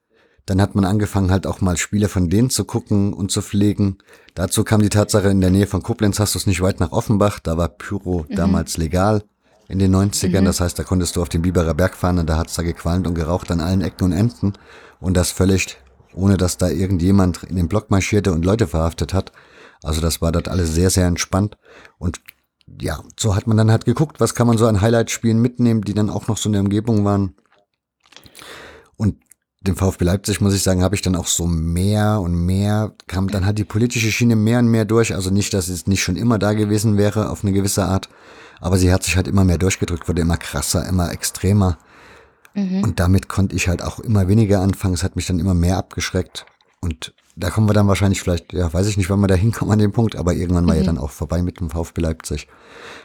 Dann hat man angefangen, halt auch mal Spiele von denen zu gucken und zu pflegen. Dazu kam die Tatsache, in der Nähe von Koblenz hast du es nicht weit nach Offenbach. Da war Pyro mhm. damals legal in den 90ern. Mhm. Das heißt, da konntest du auf den Biberer Berg fahren und da hat's da gequalmt und geraucht an allen Ecken und Enden. Und das völlig, ohne dass da irgendjemand in den Block marschierte und Leute verhaftet hat. Also das war dort alles sehr, sehr entspannt. Und ja, so hat man dann halt geguckt, was kann man so an Highlight-Spielen mitnehmen, die dann auch noch so in der Umgebung waren. Und dem VfB Leipzig, muss ich sagen, habe ich dann auch so mehr und mehr, kam dann halt die politische Schiene mehr und mehr durch. Also nicht, dass es nicht schon immer da gewesen wäre, auf eine gewisse Art. Aber sie hat sich halt immer mehr durchgedrückt, wurde immer krasser, immer extremer. Mhm. Und damit konnte ich halt auch immer weniger anfangen. Es hat mich dann immer mehr abgeschreckt. Und da kommen wir dann wahrscheinlich vielleicht, ja, weiß ich nicht, wann wir da hinkommen an dem Punkt, aber irgendwann war mhm. ja dann auch vorbei mit dem VfB Leipzig.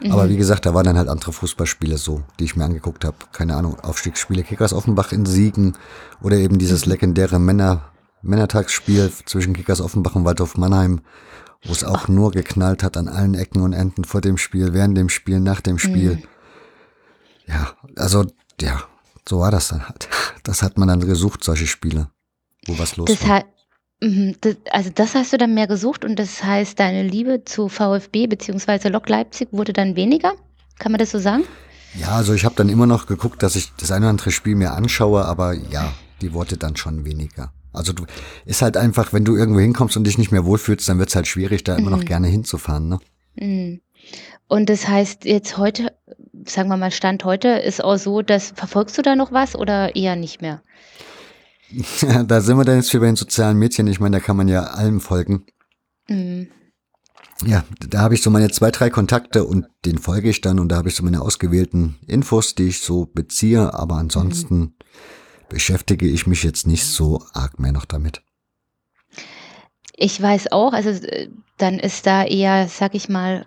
Mhm. Aber wie gesagt, da waren dann halt andere Fußballspiele so, die ich mir angeguckt habe. Keine Ahnung, Aufstiegsspiele Kickers Offenbach in Siegen oder eben dieses mhm. legendäre Männer, Männertagsspiel zwischen Kickers Offenbach und Waldhof Mannheim, wo es auch nur geknallt hat an allen Ecken und Enden vor dem Spiel, während dem Spiel, nach dem Spiel. Mhm. Ja, also, ja, so war das dann halt. Das hat man dann gesucht, solche Spiele, wo was los das war. Mhm, das, also das hast du dann mehr gesucht und das heißt, deine Liebe zu VfB bzw. Lok Leipzig wurde dann weniger? Kann man das so sagen? Ja, also ich habe dann immer noch geguckt, dass ich das eine oder andere Spiel mir anschaue, aber ja, die Worte dann schon weniger. Also du ist halt einfach, wenn du irgendwo hinkommst und dich nicht mehr wohlfühlst, dann wird es halt schwierig, da immer mhm. noch gerne hinzufahren. Ne? Mhm. Und das heißt jetzt heute, sagen wir mal Stand heute, ist auch so, dass verfolgst du da noch was oder eher nicht mehr? da sind wir dann jetzt wieder bei den sozialen Medien. Ich meine, da kann man ja allem folgen. Mhm. Ja, da habe ich so meine zwei, drei Kontakte und den folge ich dann und da habe ich so meine ausgewählten Infos, die ich so beziehe, aber ansonsten mhm. beschäftige ich mich jetzt nicht so arg mehr noch damit. Ich weiß auch, also äh, dann ist da eher, sag ich mal,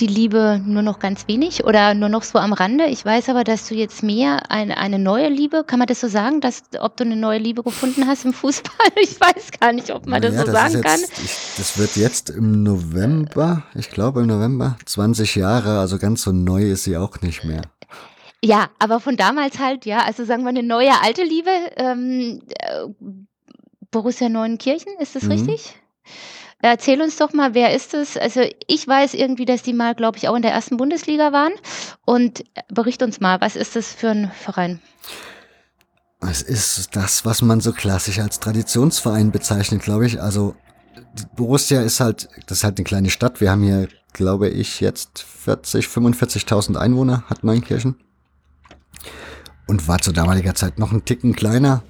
die Liebe nur noch ganz wenig oder nur noch so am Rande. Ich weiß aber, dass du jetzt mehr eine, eine neue Liebe, kann man das so sagen, dass, ob du eine neue Liebe gefunden hast im Fußball? Ich weiß gar nicht, ob man das ja, so das sagen jetzt, kann. Ich, das wird jetzt im November, ich glaube im November, 20 Jahre, also ganz so neu ist sie auch nicht mehr. Ja, aber von damals halt, ja, also sagen wir eine neue alte Liebe. Ähm, äh, Borussia Neuenkirchen, ist das mhm. richtig? Erzähl uns doch mal, wer ist es? Also ich weiß irgendwie, dass die mal, glaube ich, auch in der ersten Bundesliga waren. Und bericht uns mal, was ist das für ein Verein? Es ist das, was man so klassisch als Traditionsverein bezeichnet, glaube ich. Also Borussia ist halt, das ist halt eine kleine Stadt. Wir haben hier, glaube ich, jetzt 40, 45.000 Einwohner, hat Neunkirchen. Und war zu damaliger Zeit noch ein Ticken kleiner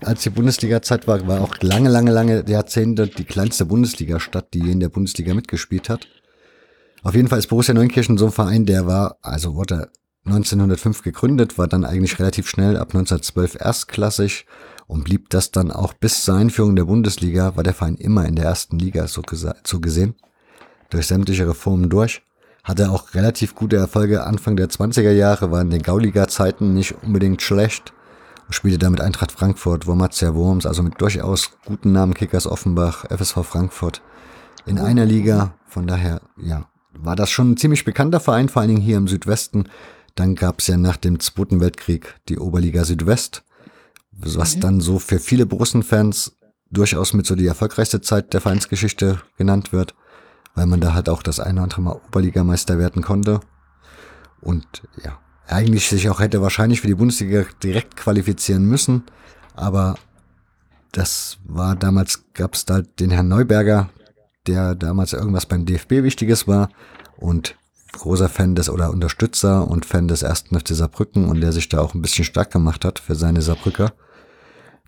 als die Bundesliga-Zeit war, war auch lange, lange, lange Jahrzehnte die kleinste Bundesliga-Stadt, die in der Bundesliga mitgespielt hat. Auf jeden Fall ist Borussia Neunkirchen so ein Verein, der war, also wurde 1905 gegründet, war dann eigentlich relativ schnell ab 1912 erstklassig und blieb das dann auch bis zur Einführung der Bundesliga, war der Verein immer in der ersten Liga so, so gesehen, durch sämtliche Reformen durch. Hatte auch relativ gute Erfolge Anfang der 20er Jahre, war in den Gauliga-Zeiten nicht unbedingt schlecht spielte da mit Eintracht Frankfurt, Wormatia Worms, also mit durchaus guten Namen Kickers Offenbach, FSV Frankfurt in einer Liga. Von daher, ja, war das schon ein ziemlich bekannter Verein, vor allen Dingen hier im Südwesten. Dann gab es ja nach dem Zweiten Weltkrieg die Oberliga Südwest, was mhm. dann so für viele Borussen-Fans durchaus mit so die erfolgreichste Zeit der Vereinsgeschichte genannt wird, weil man da halt auch das eine oder andere Mal Oberligameister werden konnte. Und ja, eigentlich sich auch hätte wahrscheinlich für die Bundesliga direkt qualifizieren müssen. Aber das war damals, gab es da den Herrn Neuberger, der damals irgendwas beim DFB Wichtiges war und großer Fan des oder Unterstützer und Fan des ersten FC Saarbrücken und der sich da auch ein bisschen stark gemacht hat für seine Saarbrücker.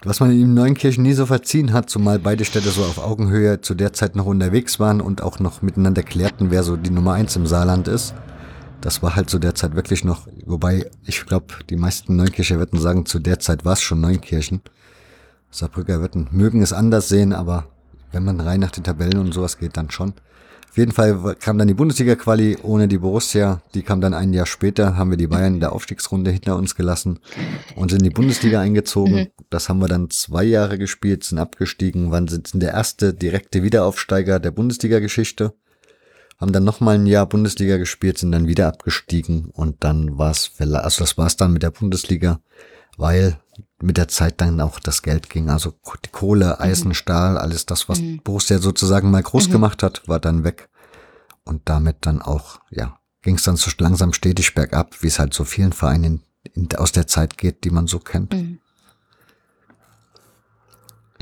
Was man in Neunkirchen nie so verziehen hat, zumal beide Städte so auf Augenhöhe zu der Zeit noch unterwegs waren und auch noch miteinander klärten, wer so die Nummer eins im Saarland ist. Das war halt zu der Zeit wirklich noch, wobei ich glaube, die meisten Neunkircher würden sagen, zu der Zeit war es schon Neunkirchen. Saarbrücker würden, mögen es anders sehen, aber wenn man rein nach den Tabellen und sowas geht, dann schon. Auf jeden Fall kam dann die Bundesliga-Quali ohne die Borussia. Die kam dann ein Jahr später, haben wir die Bayern in der Aufstiegsrunde hinter uns gelassen und sind in die Bundesliga eingezogen. Mhm. Das haben wir dann zwei Jahre gespielt, sind abgestiegen, waren sind der erste direkte Wiederaufsteiger der Bundesliga-Geschichte haben dann noch mal ein Jahr Bundesliga gespielt, sind dann wieder abgestiegen und dann war es, also das war es dann mit der Bundesliga, weil mit der Zeit dann auch das Geld ging. Also die Kohle, mhm. Eisen, mhm. Stahl, alles das, was mhm. Borussia sozusagen mal groß mhm. gemacht hat, war dann weg. Und damit dann auch, ja, ging es dann so langsam stetig bergab, wie es halt so vielen Vereinen in, in, aus der Zeit geht, die man so kennt. Mhm.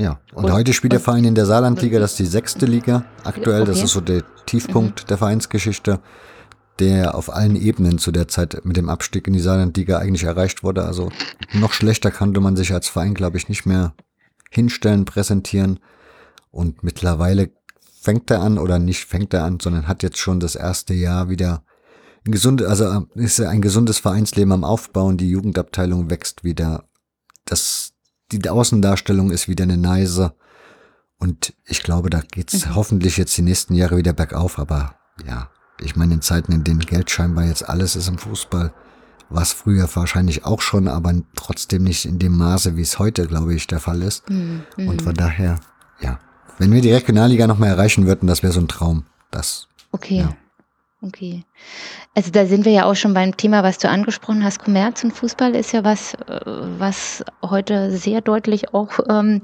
Ja, und, und heute spielt der Verein in der Saarlandliga, das ist die sechste Liga aktuell, okay. das ist so der Tiefpunkt mhm. der Vereinsgeschichte. der auf allen Ebenen zu der Zeit mit dem Abstieg in die Saarlandliga eigentlich erreicht wurde. Also noch schlechter konnte man sich als Verein, glaube ich, nicht mehr hinstellen, präsentieren. Und mittlerweile fängt er an oder nicht fängt er an, sondern hat jetzt schon das erste Jahr wieder ein gesundes, also äh, ist ein gesundes Vereinsleben am Aufbauen. Die Jugendabteilung wächst wieder. Das, die Außendarstellung ist wieder eine Neise. Und ich glaube, da geht's mhm. hoffentlich jetzt die nächsten Jahre wieder bergauf. Aber ja, ich meine, in Zeiten, in denen Geld scheinbar jetzt alles ist im Fußball, war es früher wahrscheinlich auch schon, aber trotzdem nicht in dem Maße, wie es heute, glaube ich, der Fall ist. Mhm. Und von daher, ja, wenn wir die Regionalliga noch mal erreichen würden, das wäre so ein Traum. Das. Okay. Ja. Okay. Also da sind wir ja auch schon beim Thema, was du angesprochen hast. Kommerz und Fußball ist ja was, äh, was heute sehr deutlich auch ähm,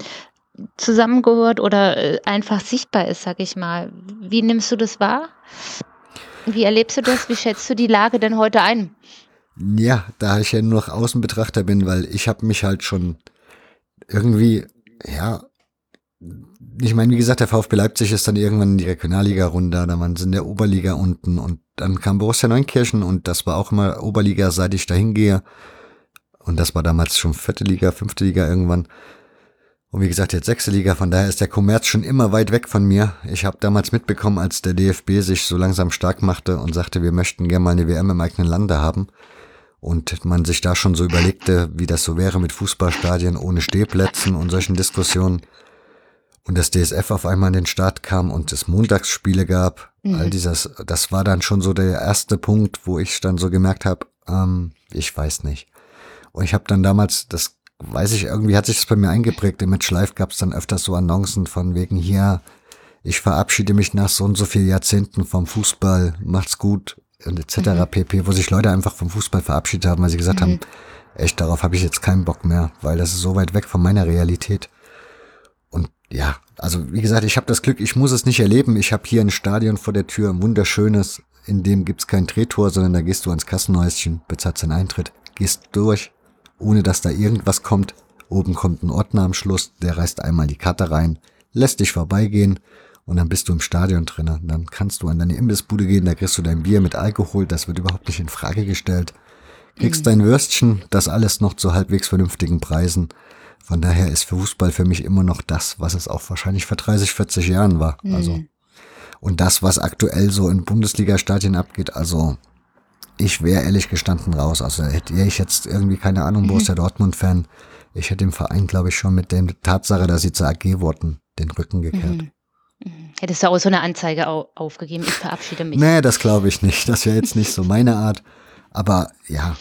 zusammengehört oder äh, einfach sichtbar ist, sag ich mal. Wie nimmst du das wahr? Wie erlebst du das? Wie schätzt du die Lage denn heute ein? Ja, da ich ja nur noch Außenbetrachter bin, weil ich habe mich halt schon irgendwie, ja, ich meine, wie gesagt, der VfB Leipzig ist dann irgendwann in die Regionalliga runter, dann waren sie in der Oberliga unten und dann kam Borussia Neunkirchen und das war auch immer Oberliga, seit ich dahin gehe. Und das war damals schon vierte Liga, fünfte Liga irgendwann. Und wie gesagt, jetzt sechste Liga, von daher ist der Kommerz schon immer weit weg von mir. Ich habe damals mitbekommen, als der DFB sich so langsam stark machte und sagte, wir möchten gerne mal eine WM im eigenen Lande haben. Und man sich da schon so überlegte, wie das so wäre mit Fußballstadien ohne Stehplätzen und solchen Diskussionen und das DSF auf einmal in den Start kam und es Montagsspiele gab, mhm. all dieses, das war dann schon so der erste Punkt, wo ich dann so gemerkt habe, ähm, ich weiß nicht. Und ich habe dann damals, das weiß ich, irgendwie hat sich das bei mir eingeprägt. Im Live gab es dann öfters so Annoncen von wegen hier, ich verabschiede mich nach so und so vielen Jahrzehnten vom Fußball, macht's gut und etc. Mhm. pp, wo sich Leute einfach vom Fußball verabschiedet haben, weil sie gesagt mhm. haben, echt, darauf habe ich jetzt keinen Bock mehr, weil das ist so weit weg von meiner Realität. Ja, also wie gesagt, ich habe das Glück, ich muss es nicht erleben. Ich habe hier ein Stadion vor der Tür, ein wunderschönes, in dem gibt's kein Drehtor, sondern da gehst du ans Kassenhäuschen, bezahlst deinen Eintritt, gehst durch, ohne dass da irgendwas kommt. Oben kommt ein Ordner am Schluss, der reißt einmal die Karte rein, lässt dich vorbeigehen und dann bist du im Stadion drinnen. Dann kannst du an deine Imbissbude gehen, da kriegst du dein Bier mit Alkohol, das wird überhaupt nicht in Frage gestellt. Kriegst mhm. dein Würstchen, das alles noch zu halbwegs vernünftigen Preisen. Von daher ist Fußball für mich immer noch das, was es auch wahrscheinlich vor 30, 40 Jahren war. Mhm. Also und das, was aktuell so in Bundesliga-Stadien abgeht, also ich wäre ehrlich gestanden raus. Also hätte ich jetzt irgendwie keine Ahnung, mhm. Borussia Dortmund-Fan, ich hätte dem Verein, glaube ich, schon mit der Tatsache, dass sie zur AG wurden, den Rücken gekehrt. Mhm. mhm. Hättest du auch so eine Anzeige aufgegeben, ich verabschiede mich. Nee, das glaube ich nicht. Das wäre jetzt nicht so meine Art. Aber ja,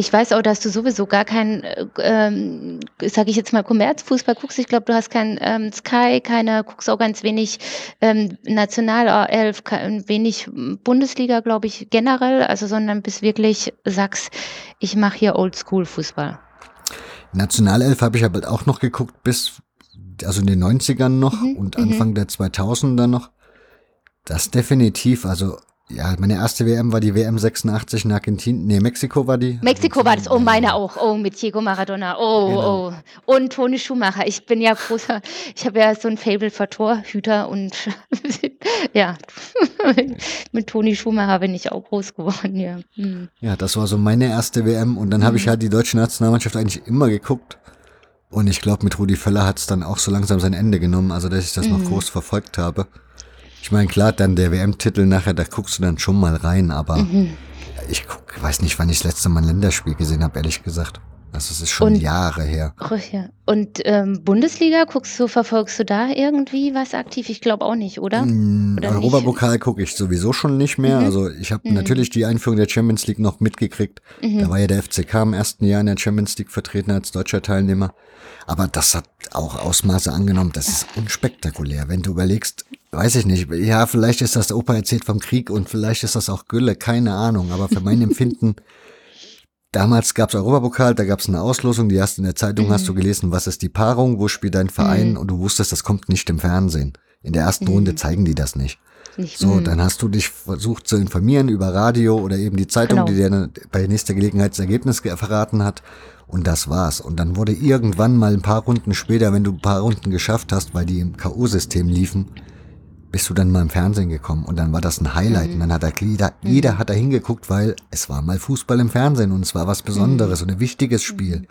ich weiß auch, dass du sowieso gar keinen, äh, ähm, sage ich jetzt mal, Kommerzfußball guckst. Ich glaube, du hast kein ähm, Sky, keine, guckst auch ganz wenig ähm, Nationalelf, wenig Bundesliga, glaube ich, generell, also sondern bis wirklich sagst, ich mache hier Oldschool-Fußball. Nationalelf habe ich aber auch noch geguckt, bis, also in den 90ern noch mhm, und Anfang mhm. der 2000er noch. Das definitiv, also ja, meine erste WM war die WM 86 in Argentinien. Nee, Mexiko war die. Mexiko war das, oh, meine auch. Oh, mit Diego Maradona. Oh, genau. oh. Und Toni Schumacher. Ich bin ja großer, ich habe ja so ein Fable für Torhüter und ja, mit Toni Schumacher bin ich auch groß geworden, ja. Hm. Ja, das war so meine erste WM und dann hm. habe ich halt die deutsche Nationalmannschaft eigentlich immer geguckt. Und ich glaube, mit Rudi Völler hat es dann auch so langsam sein Ende genommen, also dass ich das hm. noch groß verfolgt habe. Ich meine, klar, dann der WM-Titel nachher, da guckst du dann schon mal rein, aber mhm. ich guck, weiß nicht, wann ich das letzte Mal ein Länderspiel gesehen habe, ehrlich gesagt. Also es ist schon und, Jahre her. Ja. Und ähm, Bundesliga, guckst du, verfolgst du da irgendwie was aktiv? Ich glaube auch nicht, oder? Mm, oder Europapokal gucke ich sowieso schon nicht mehr. Mhm. Also ich habe mhm. natürlich die Einführung der Champions League noch mitgekriegt. Mhm. Da war ja der FCK im ersten Jahr in der Champions League vertreten als deutscher Teilnehmer. Aber das hat auch Ausmaße angenommen. Das ist unspektakulär. Wenn du überlegst, weiß ich nicht, ja, vielleicht ist das Opa erzählt vom Krieg und vielleicht ist das auch Gülle, keine Ahnung. Aber für mein Empfinden, damals gab's Europapokal, da gab's eine Auslosung, die hast in der Zeitung mhm. hast du gelesen, was ist die Paarung, wo spielt dein Verein mhm. und du wusstest, das kommt nicht im Fernsehen. In der ersten mhm. Runde zeigen die das nicht. so, mhm. dann hast du dich versucht zu informieren über Radio oder eben die Zeitung, genau. die dir bei nächster Gelegenheit das Ergebnis verraten hat. Und das war's. Und dann wurde irgendwann mal ein paar Runden später, wenn du ein paar Runden geschafft hast, weil die im K.O.-System liefen, bist du dann mal im Fernsehen gekommen und dann war das ein Highlight mhm. und dann hat da jeder, mhm. jeder hat da hingeguckt, weil es war mal Fußball im Fernsehen und es war was Besonderes mhm. und ein wichtiges Spiel.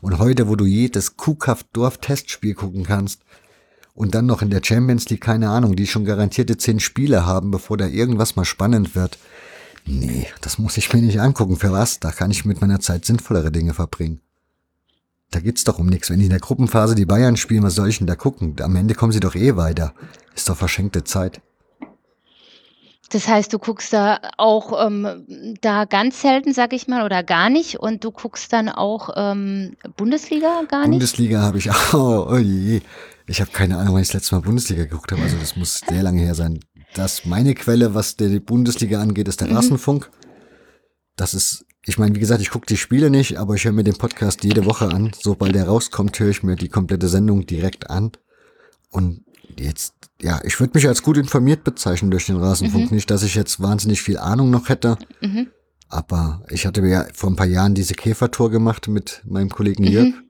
Und heute, wo du jedes Kuhkaff-Dorf-Testspiel gucken kannst und dann noch in der Champions League, keine Ahnung, die schon garantierte zehn Spiele haben, bevor da irgendwas mal spannend wird. Nee, das muss ich mir nicht angucken. Für was? Da kann ich mit meiner Zeit sinnvollere Dinge verbringen. Da geht's doch um nichts. Wenn ich in der Gruppenphase die Bayern spielen, was soll ich denn da gucken? Am Ende kommen sie doch eh weiter. Ist doch verschenkte Zeit. Das heißt, du guckst da auch ähm, da ganz selten, sag ich mal, oder gar nicht. Und du guckst dann auch ähm, Bundesliga gar nicht? Bundesliga habe ich auch. Oh, oh je. Ich habe keine Ahnung, wann ich das letzte Mal Bundesliga geguckt habe. Also das muss sehr lange her sein. Das meine Quelle, was die Bundesliga angeht, ist der mhm. Rasenfunk. Das ist ich meine, wie gesagt, ich gucke die Spiele nicht, aber ich höre mir den Podcast jede Woche an. Sobald der rauskommt, höre ich mir die komplette Sendung direkt an. Und jetzt, ja, ich würde mich als gut informiert bezeichnen durch den Rasenfunk. Mhm. Nicht, dass ich jetzt wahnsinnig viel Ahnung noch hätte. Mhm. Aber ich hatte mir ja vor ein paar Jahren diese Käfertour gemacht mit meinem Kollegen Jörg, mhm.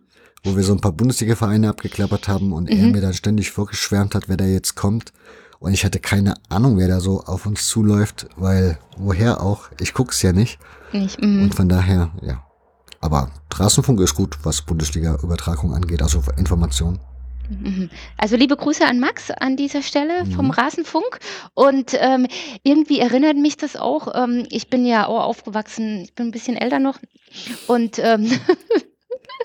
wo wir so ein paar Bundesliga-Vereine abgeklappert haben und er mhm. mir dann ständig vorgeschwärmt hat, wer da jetzt kommt. Und ich hatte keine Ahnung, wer da so auf uns zuläuft, weil woher auch, ich guck's ja nicht. Nicht. Mhm. Und von daher, ja. Aber Straßenfunk ist gut, was Bundesliga-Übertragung angeht, also Information. Mhm. Also liebe Grüße an Max an dieser Stelle vom mhm. Rasenfunk. Und ähm, irgendwie erinnert mich das auch, ähm, ich bin ja auch aufgewachsen, ich bin ein bisschen älter noch. Und ähm,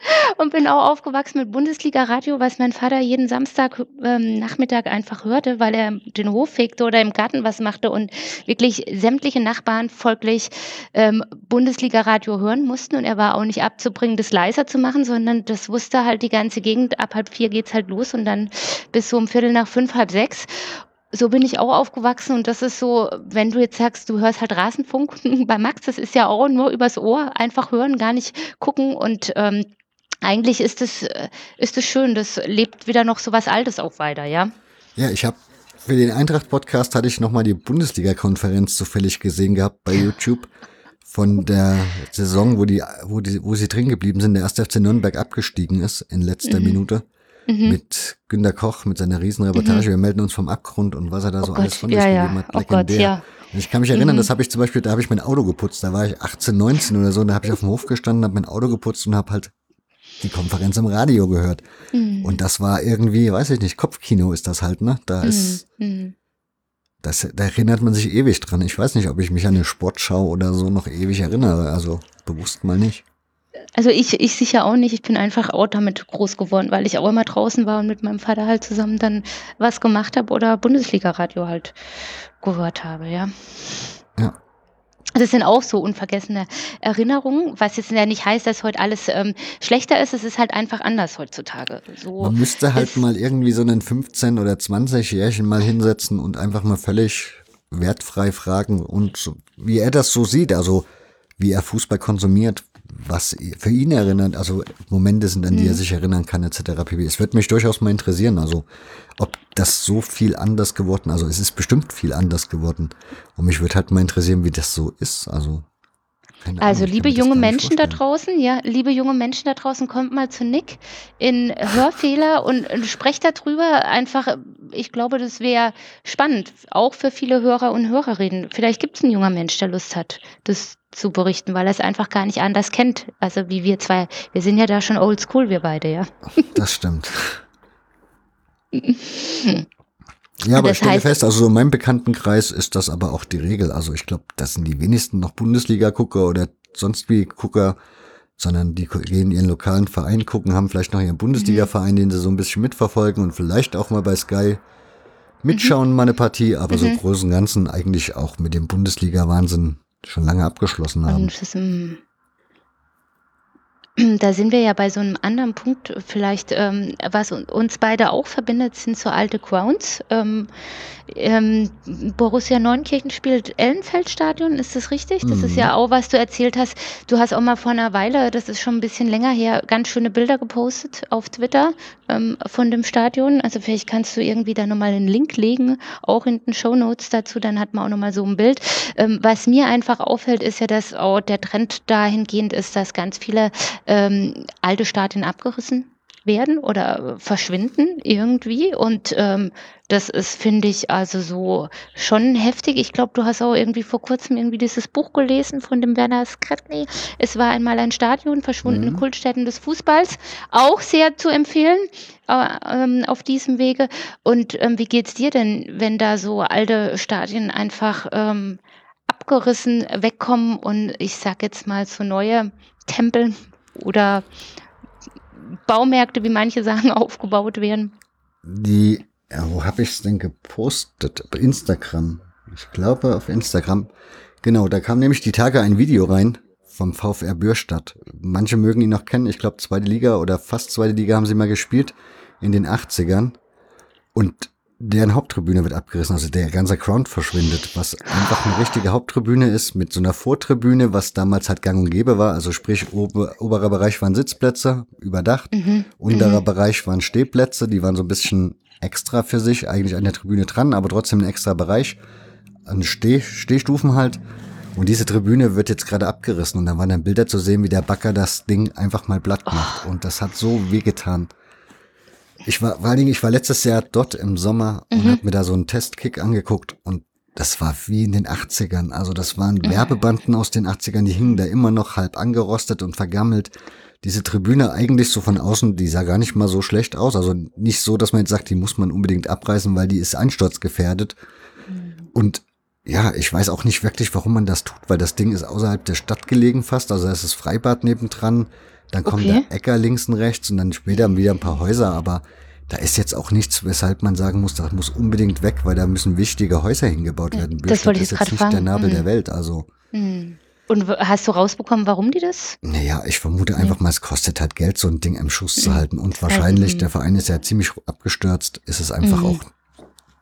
und bin auch aufgewachsen mit Bundesliga-Radio, was mein Vater jeden Samstag ähm, Nachmittag einfach hörte, weil er den Hof fegte oder im Garten was machte und wirklich sämtliche Nachbarn folglich ähm, Bundesliga-Radio hören mussten. Und er war auch nicht abzubringen, das leiser zu machen, sondern das wusste halt die ganze Gegend. Ab halb vier geht's halt los und dann bis so um Viertel nach fünf, halb sechs so bin ich auch aufgewachsen und das ist so, wenn du jetzt sagst, du hörst halt Rasenfunk bei Max, das ist ja auch nur übers Ohr, einfach hören, gar nicht gucken und ähm, eigentlich ist es, äh, ist es schön, das lebt wieder noch so was Altes auch weiter, ja? Ja, ich habe für den Eintracht-Podcast hatte ich nochmal die Bundesliga-Konferenz zufällig gesehen gehabt bei YouTube von der Saison, wo die, wo die, wo sie drin geblieben sind, der erste FC Nürnberg abgestiegen ist in letzter mhm. Minute. Mhm. Mit Günter Koch, mit seiner Riesenreportage. Mhm. Wir melden uns vom Abgrund und was er da so oh alles von sich ja, gegeben hat. Oh Gott, ja. Und ich kann mich erinnern, mhm. das habe ich zum Beispiel, da habe ich mein Auto geputzt. Da war ich 18, 19 oder so. Und da habe ich auf dem Hof gestanden, habe mein Auto geputzt und habe halt die Konferenz im Radio gehört. Mhm. Und das war irgendwie, weiß ich nicht, Kopfkino ist das halt, ne? Da mhm. ist, mhm. das, da erinnert man sich ewig dran. Ich weiß nicht, ob ich mich an eine Sportschau oder so noch ewig erinnere. Also bewusst mal nicht. Also ich, ich sicher auch nicht. Ich bin einfach auch damit groß geworden, weil ich auch immer draußen war und mit meinem Vater halt zusammen dann was gemacht habe oder Bundesliga-Radio halt gehört habe, ja. Ja. Das sind auch so unvergessene Erinnerungen, was jetzt ja nicht heißt, dass heute alles ähm, schlechter ist. Es ist halt einfach anders heutzutage. So Man müsste halt mal irgendwie so einen 15- oder 20-Jährchen mal hinsetzen und einfach mal völlig wertfrei fragen und wie er das so sieht, also wie er Fußball konsumiert, was für ihn erinnert, also Momente sind, an die er mhm. sich erinnern kann, etc. pp. Es wird mich durchaus mal interessieren, also ob das so viel anders geworden, also es ist bestimmt viel anders geworden. Und mich würde halt mal interessieren, wie das so ist. Also also liebe junge Menschen da draußen, ja, liebe junge Menschen da draußen, kommt mal zu Nick in Hörfehler und, und sprecht darüber. Einfach, ich glaube, das wäre spannend, auch für viele Hörer und Hörerinnen. Vielleicht gibt es einen junger Mensch, der Lust hat, das zu berichten, weil er es einfach gar nicht anders kennt. Also wie wir zwei, wir sind ja da schon old school, wir beide, ja. Das stimmt. Ja, aber das ich stelle fest, also so in meinem Bekanntenkreis ist das aber auch die Regel. Also ich glaube, das sind die wenigsten noch Bundesliga-Gucker oder sonst wie Gucker, sondern die gehen ihren lokalen Verein gucken, haben vielleicht noch ihren Bundesliga-Verein, den sie so ein bisschen mitverfolgen und vielleicht auch mal bei Sky mitschauen, mhm. mal eine Partie, aber mhm. so im Großen und Ganzen eigentlich auch mit dem Bundesliga-Wahnsinn schon lange abgeschlossen haben. da sind wir ja bei so einem anderen Punkt, vielleicht, ähm, was uns beide auch verbindet, sind so alte Grounds. Ähm, ähm, Borussia Neunkirchen spielt Ellenfeldstadion, ist das richtig? Das mhm. ist ja auch, was du erzählt hast. Du hast auch mal vor einer Weile, das ist schon ein bisschen länger her, ganz schöne Bilder gepostet auf Twitter ähm, von dem Stadion. Also vielleicht kannst du irgendwie da nochmal einen Link legen, auch in den Show Notes dazu, dann hat man auch nochmal so ein Bild. Ähm, was mir einfach auffällt, ist ja, dass auch der Trend dahingehend ist, dass ganz viele ähm, alte Stadien abgerissen werden oder verschwinden irgendwie. Und ähm, das ist, finde ich, also so schon heftig. Ich glaube, du hast auch irgendwie vor kurzem irgendwie dieses Buch gelesen von dem Werner Skretny. Es war einmal ein Stadion, verschwundene mhm. Kultstätten des Fußballs. Auch sehr zu empfehlen äh, ähm, auf diesem Wege. Und ähm, wie geht's dir denn, wenn da so alte Stadien einfach ähm, abgerissen wegkommen und ich sag jetzt mal so neue Tempel oder Baumärkte, wie manche sagen, aufgebaut werden? Die ja, wo habe ich es denn gepostet? Bei Instagram. Ich glaube auf Instagram. Genau, da kam nämlich die Tage ein Video rein vom VfR Bürstadt. Manche mögen ihn noch kennen. Ich glaube, zweite Liga oder fast zweite Liga haben sie mal gespielt in den 80ern. Und deren Haupttribüne wird abgerissen, also der ganze Ground verschwindet, was einfach eine richtige Haupttribüne ist mit so einer Vortribüne, was damals halt gang und gäbe war. Also sprich, ober, oberer Bereich waren Sitzplätze, überdacht, mhm. unterer mhm. Bereich waren Stehplätze, die waren so ein bisschen extra für sich, eigentlich an der Tribüne dran, aber trotzdem ein extra Bereich, an Steh, Stehstufen halt. Und diese Tribüne wird jetzt gerade abgerissen und da waren dann Bilder zu sehen, wie der Backer das Ding einfach mal platt macht. Oh. Und das hat so wehgetan. Ich war, vor allen Dingen, ich war letztes Jahr dort im Sommer mhm. und habe mir da so einen Testkick angeguckt und das war wie in den 80ern. Also das waren mhm. Werbebanden aus den 80ern, die hingen da immer noch halb angerostet und vergammelt diese Tribüne eigentlich so von außen, die sah gar nicht mal so schlecht aus. Also nicht so, dass man jetzt sagt, die muss man unbedingt abreißen, weil die ist einsturzgefährdet. Mhm. Und ja, ich weiß auch nicht wirklich, warum man das tut, weil das Ding ist außerhalb der Stadt gelegen fast. Also es ist Freibad nebendran. Dann kommt okay. der Äcker links und rechts und dann später wieder ein paar Häuser. Aber da ist jetzt auch nichts, weshalb man sagen muss, das muss unbedingt weg, weil da müssen wichtige Häuser hingebaut werden. Das wollte ich nicht fragen. der Nabel mhm. der Welt. Also. Mhm. Und hast du rausbekommen, warum die das? Naja, ich vermute einfach mal, es kostet halt Geld, so ein Ding im Schuss zu halten. Und wahrscheinlich, mhm. der Verein ist ja ziemlich abgestürzt, ist es einfach mhm. auch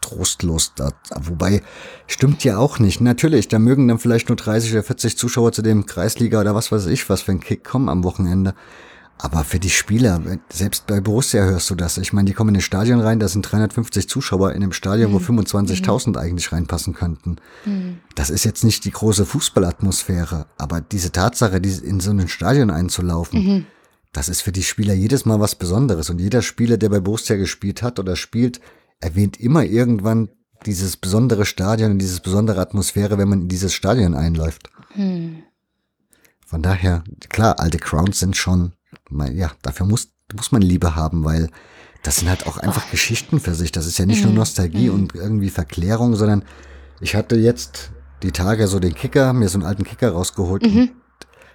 trostlos. Da, wobei, stimmt ja auch nicht. Natürlich, da mögen dann vielleicht nur 30 oder 40 Zuschauer zu dem Kreisliga oder was weiß ich, was für ein Kick kommen am Wochenende. Aber für die Spieler, selbst bei Borussia hörst du das. Ich meine, die kommen in ein Stadion rein, da sind 350 Zuschauer in einem Stadion, mhm. wo 25.000 mhm. eigentlich reinpassen könnten. Mhm. Das ist jetzt nicht die große Fußballatmosphäre, aber diese Tatsache, in so ein Stadion einzulaufen, mhm. das ist für die Spieler jedes Mal was Besonderes. Und jeder Spieler, der bei Borussia gespielt hat oder spielt, erwähnt immer irgendwann dieses besondere Stadion und dieses besondere Atmosphäre, wenn man in dieses Stadion einläuft. Mhm. Von daher, klar, alte Crowns sind schon ja, dafür muss, muss man Liebe haben, weil das sind halt auch einfach oh. Geschichten für sich. Das ist ja nicht mhm. nur Nostalgie mhm. und irgendwie Verklärung, sondern ich hatte jetzt die Tage so den Kicker, mir so einen alten Kicker rausgeholt. Mhm.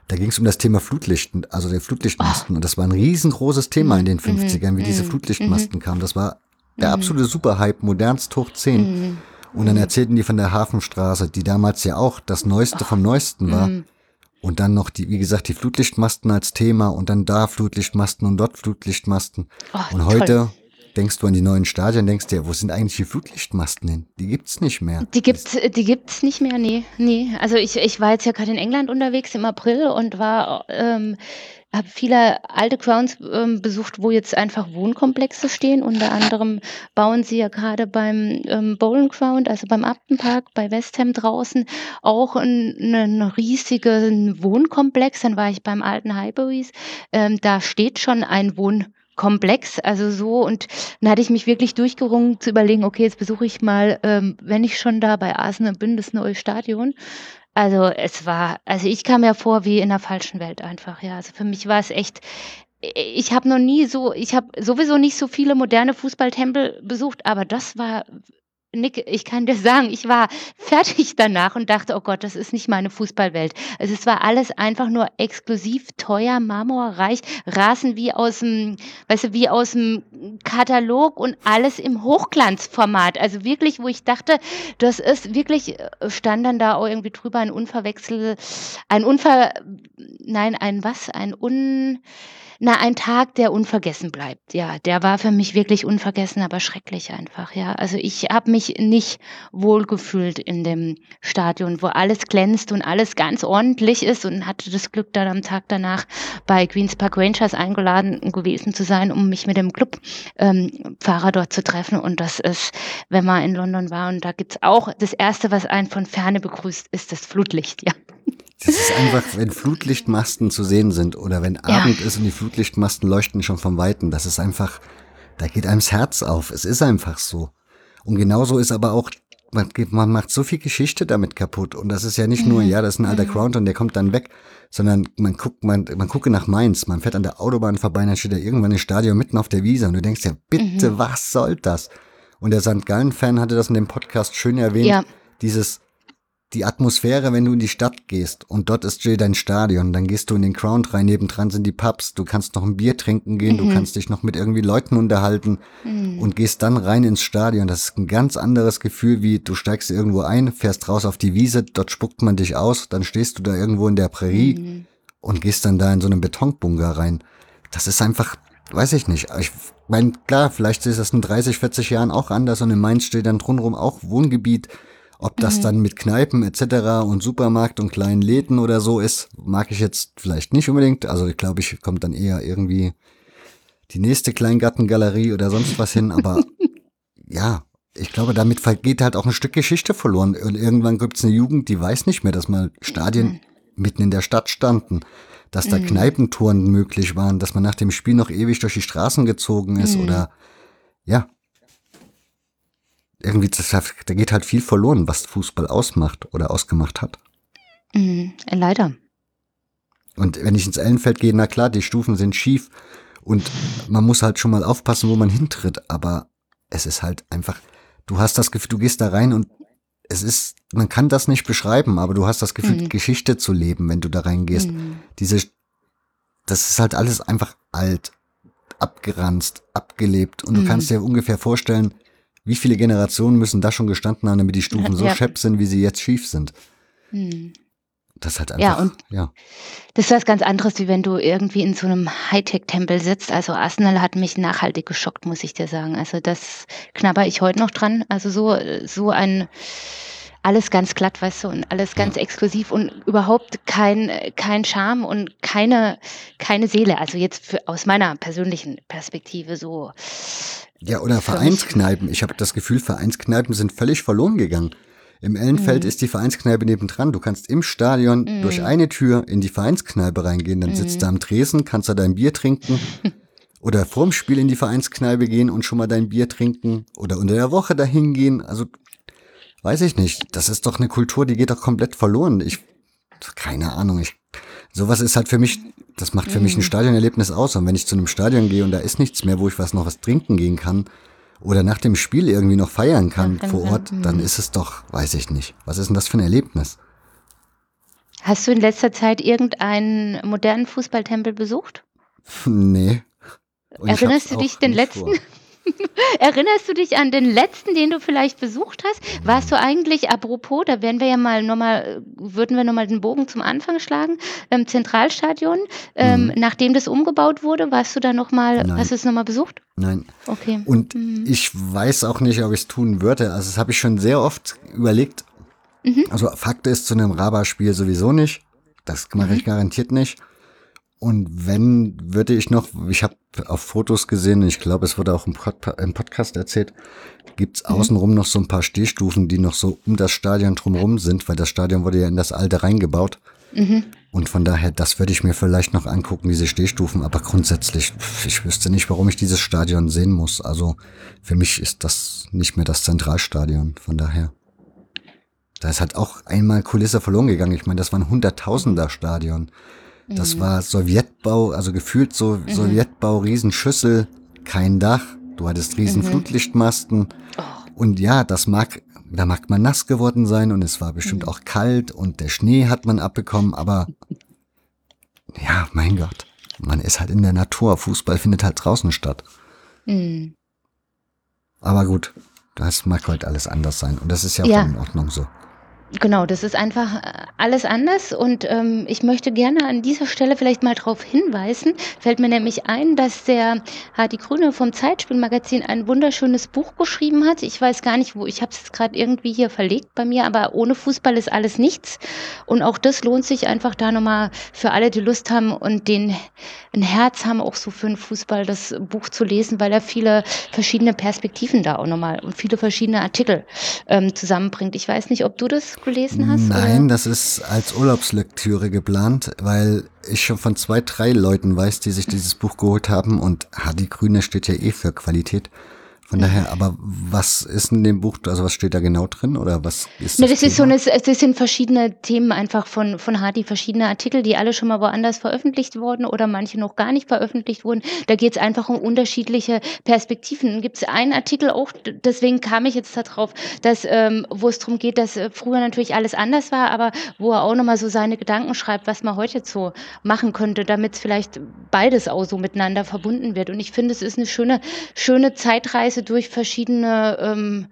Da ging es um das Thema Flutlichten, also der Flutlichtmasten. Oh. Und das war ein riesengroßes Thema in den 50ern, mhm. wie diese mhm. Flutlichtmasten mhm. kamen. Das war der absolute Superhype, modernst hoch 10. Und dann erzählten die von der Hafenstraße, die damals ja auch das Neueste vom Neuesten war. Und dann noch die, wie gesagt, die Flutlichtmasten als Thema und dann da Flutlichtmasten und dort Flutlichtmasten. Oh, und heute toll. denkst du an die neuen Stadien, denkst dir, wo sind eigentlich die Flutlichtmasten hin? Die gibt's nicht mehr. Die gibt's, die gibt's nicht mehr, nee, nee. Also ich, ich war jetzt ja gerade in England unterwegs im April und war ähm, habe viele alte Crowns ähm, besucht, wo jetzt einfach Wohnkomplexe stehen. Unter anderem bauen sie ja gerade beim ähm, Bowling Ground, also beim Upton bei West Ham draußen, auch einen, einen riesigen Wohnkomplex. Dann war ich beim alten Highbury's. Ähm, da steht schon ein Wohnkomplex, also so. Und dann hatte ich mich wirklich durchgerungen zu überlegen, okay, jetzt besuche ich mal, ähm, wenn ich schon da bei Arsenal bin, das neue Stadion. Also es war, also ich kam ja vor wie in der falschen Welt einfach, ja. Also für mich war es echt, ich habe noch nie so, ich habe sowieso nicht so viele moderne Fußballtempel besucht, aber das war Nick, ich kann dir sagen, ich war fertig danach und dachte, oh Gott, das ist nicht meine Fußballwelt. Also es war alles einfach nur exklusiv, teuer, marmorreich, Rasen wie aus dem, weißt du, wie aus dem Katalog und alles im Hochglanzformat. Also wirklich, wo ich dachte, das ist wirklich, äh, stand dann da auch irgendwie drüber ein Unverwechsel, ein Unver, nein, ein was, ein Un, na, ein Tag, der unvergessen bleibt. Ja, der war für mich wirklich unvergessen, aber schrecklich einfach. Ja, also ich habe mich nicht wohlgefühlt in dem Stadion, wo alles glänzt und alles ganz ordentlich ist und hatte das Glück, dann am Tag danach bei Queens Park Rangers eingeladen gewesen zu sein, um mich mit dem Clubfahrer ähm, dort zu treffen. Und das ist, wenn man in London war und da gibt's auch das erste, was einen von Ferne begrüßt, ist das Flutlicht. Ja. Das ist einfach, wenn Flutlichtmasten zu sehen sind oder wenn Abend ist und die Flutlichtmasten leuchten schon vom Weiten, das ist einfach, da geht einem das Herz auf. Es ist einfach so. Und genauso ist aber auch, man, man macht so viel Geschichte damit kaputt. Und das ist ja nicht nur, ja, das ist ein alter Ground und der kommt dann weg, sondern man guckt, man, man gucke nach Mainz, man fährt an der Autobahn vorbei, dann steht da irgendwann ein Stadion mitten auf der Wiese und du denkst ja, bitte, was soll das? Und der St. Gallen-Fan hatte das in dem Podcast schön erwähnt, Ja. dieses, die Atmosphäre, wenn du in die Stadt gehst und dort ist Jay dein Stadion, dann gehst du in den Ground rein, nebendran sind die Pubs, du kannst noch ein Bier trinken gehen, du kannst dich noch mit irgendwie Leuten unterhalten und gehst dann rein ins Stadion. Das ist ein ganz anderes Gefühl, wie du steigst irgendwo ein, fährst raus auf die Wiese, dort spuckt man dich aus, dann stehst du da irgendwo in der Prärie und gehst dann da in so einen Betonbunker rein. Das ist einfach, weiß ich nicht. Ich meine, klar, vielleicht ist das in 30, 40 Jahren auch anders und in Mainz steht dann drumherum auch Wohngebiet. Ob das dann mit Kneipen etc. und Supermarkt und kleinen Läden oder so ist, mag ich jetzt vielleicht nicht unbedingt. Also ich glaube, ich kommt dann eher irgendwie die nächste Kleingartengalerie oder sonst was hin. Aber ja, ich glaube, damit geht halt auch ein Stück Geschichte verloren. Und irgendwann gibt's eine Jugend, die weiß nicht mehr, dass mal Stadien mitten in der Stadt standen, dass da Kneipentouren möglich waren, dass man nach dem Spiel noch ewig durch die Straßen gezogen ist oder ja. Irgendwie, das, da geht halt viel verloren, was Fußball ausmacht oder ausgemacht hat. Mhm. Leider. Und wenn ich ins Ellenfeld gehe, na klar, die Stufen sind schief und man muss halt schon mal aufpassen, wo man hintritt, aber es ist halt einfach, du hast das Gefühl, du gehst da rein und es ist, man kann das nicht beschreiben, aber du hast das Gefühl, Geschichte zu leben, wenn du da reingehst. Diese, das ist halt alles einfach alt, abgeranzt, abgelebt und du kannst dir ungefähr vorstellen, wie viele Generationen müssen da schon gestanden haben, damit die Stufen so Ja. schepp sind, wie sie jetzt schief sind. Mhm. Das ist halt Ja, einfach, und- ja. Das ist was ganz anderes, wie wenn du irgendwie in so einem Hightech-Tempel sitzt. Also Arsenal hat mich nachhaltig geschockt, muss ich dir sagen. Also das knabber ich heute noch dran. Also so, so ein alles ganz glatt, weißt du, und alles ganz exklusiv und überhaupt kein, kein Charme und keine, keine Seele. Also jetzt für, aus meiner persönlichen Perspektive so. Ja, oder Vereinskneipen. Ich habe das Gefühl, Vereinskneipen sind völlig verloren gegangen. Im Ellenfeld Mhm. ist die Vereinskneipe nebendran. Du kannst im Stadion durch eine Tür in die Vereinskneipe reingehen. Dann Mhm. sitzt du am Tresen, kannst da dein Bier trinken. oder vorm Spiel in die Vereinskneipe gehen und schon mal dein Bier trinken. Oder unter der Woche dahin gehen. Also, weiß ich nicht. Das ist doch eine Kultur, die geht doch komplett verloren. Ich, keine Ahnung. Ich, sowas ist halt für mich, das macht für mich Mhm. ein Stadionerlebnis aus. Und wenn ich zu einem Stadion gehe und da ist nichts mehr, wo ich was noch was trinken gehen kann, oder nach dem Spiel irgendwie noch feiern kann Ja, vor. Ort, dann ist es doch, weiß ich nicht. Was ist denn das für ein Erlebnis? Hast du in letzter Zeit irgendeinen modernen Fußballtempel besucht? nee. Und Erinnerst du dich den letzten? vor. Erinnerst du dich an den letzten, den du vielleicht besucht hast? Warst du eigentlich, apropos, da werden wir ja mal nochmal, würden wir nochmal den Bogen zum Anfang schlagen, ähm, Zentralstadion, ähm, Mhm. nachdem das umgebaut wurde, warst du da nochmal, hast du es nochmal besucht? Nein. Okay. Und Mhm. ich weiß auch nicht, ob ich es tun würde. Also das habe ich schon sehr oft überlegt. Mhm. Also Fakt ist, zu einem Raba-Spiel sowieso nicht. Das mache Mhm. ich garantiert nicht. Und wenn, würde ich noch, ich habe auf Fotos gesehen, ich glaube, es wurde auch im, Pod im Podcast erzählt, gibt's Mhm. außenrum noch so ein paar Stehstufen, die noch so um das Stadion drumherum sind, weil das Stadion wurde ja in das alte reingebaut. Mhm. Und von daher, das würde ich mir vielleicht noch angucken, diese Stehstufen. Aber grundsätzlich, ich wüsste nicht, warum ich dieses Stadion sehen muss. Also für mich ist das nicht mehr das Zentralstadion. Von daher. Da ist halt auch einmal Kulisse verloren gegangen. Ich meine, das war ein Hunderttausender-Stadion. Das war Sowjetbau, also gefühlt so Sowjetbau, Riesenschüssel, kein Dach. Du hattest riesen Flutlichtmasten. Und ja, das mag, da mag man nass geworden sein und es war bestimmt auch kalt und der Schnee hat man abbekommen, aber ja, mein Gott, man ist halt in der Natur. Fußball findet halt draußen statt. Mhm. Aber gut, das mag halt alles anders sein und das ist ja auch Ja. in Ordnung so. Genau, das ist einfach äh, alles anders und ähm, ich möchte gerne an dieser Stelle vielleicht mal darauf hinweisen, fällt mir nämlich ein, dass der Hardy Grüne vom Zeitspielmagazin ein wunderschönes Buch geschrieben hat. Ich weiß gar nicht, wo, ich habe es gerade irgendwie hier verlegt bei mir, aber ohne Fußball ist alles nichts und auch das lohnt sich einfach da nochmal für alle, die Lust haben und den ein Herz haben, auch so für den Fußball das Buch zu lesen, weil er viele verschiedene Perspektiven da auch nochmal und viele verschiedene Artikel ähm, zusammenbringt. Ich weiß nicht, ob du das gelesen hast? Nein, oder? das ist als Urlaubslektüre geplant, weil ich schon von zwei, drei Leuten weiß, die sich dieses Buch geholt haben und die Grüne steht ja eh für Qualität. Von daher, aber was ist in dem Buch, also was steht da genau drin oder was ist Ne, das? das ist so Thema? eine, das sind verschiedene Themen einfach von, von Hardy, verschiedene Artikel, die alle schon mal woanders veröffentlicht wurden oder manche noch gar nicht veröffentlicht wurden. Da geht es einfach um unterschiedliche Perspektiven. Dann gibt es einen Artikel auch, deswegen kam ich jetzt darauf, dass, ähm, wo es darum geht, dass äh, früher natürlich alles anders war, aber wo er auch nochmal so seine Gedanken schreibt, was man heute jetzt so machen könnte, damit vielleicht beides auch so miteinander verbunden wird. Und ich finde, es ist eine schöne, schöne Zeitreise durch verschiedene ähm,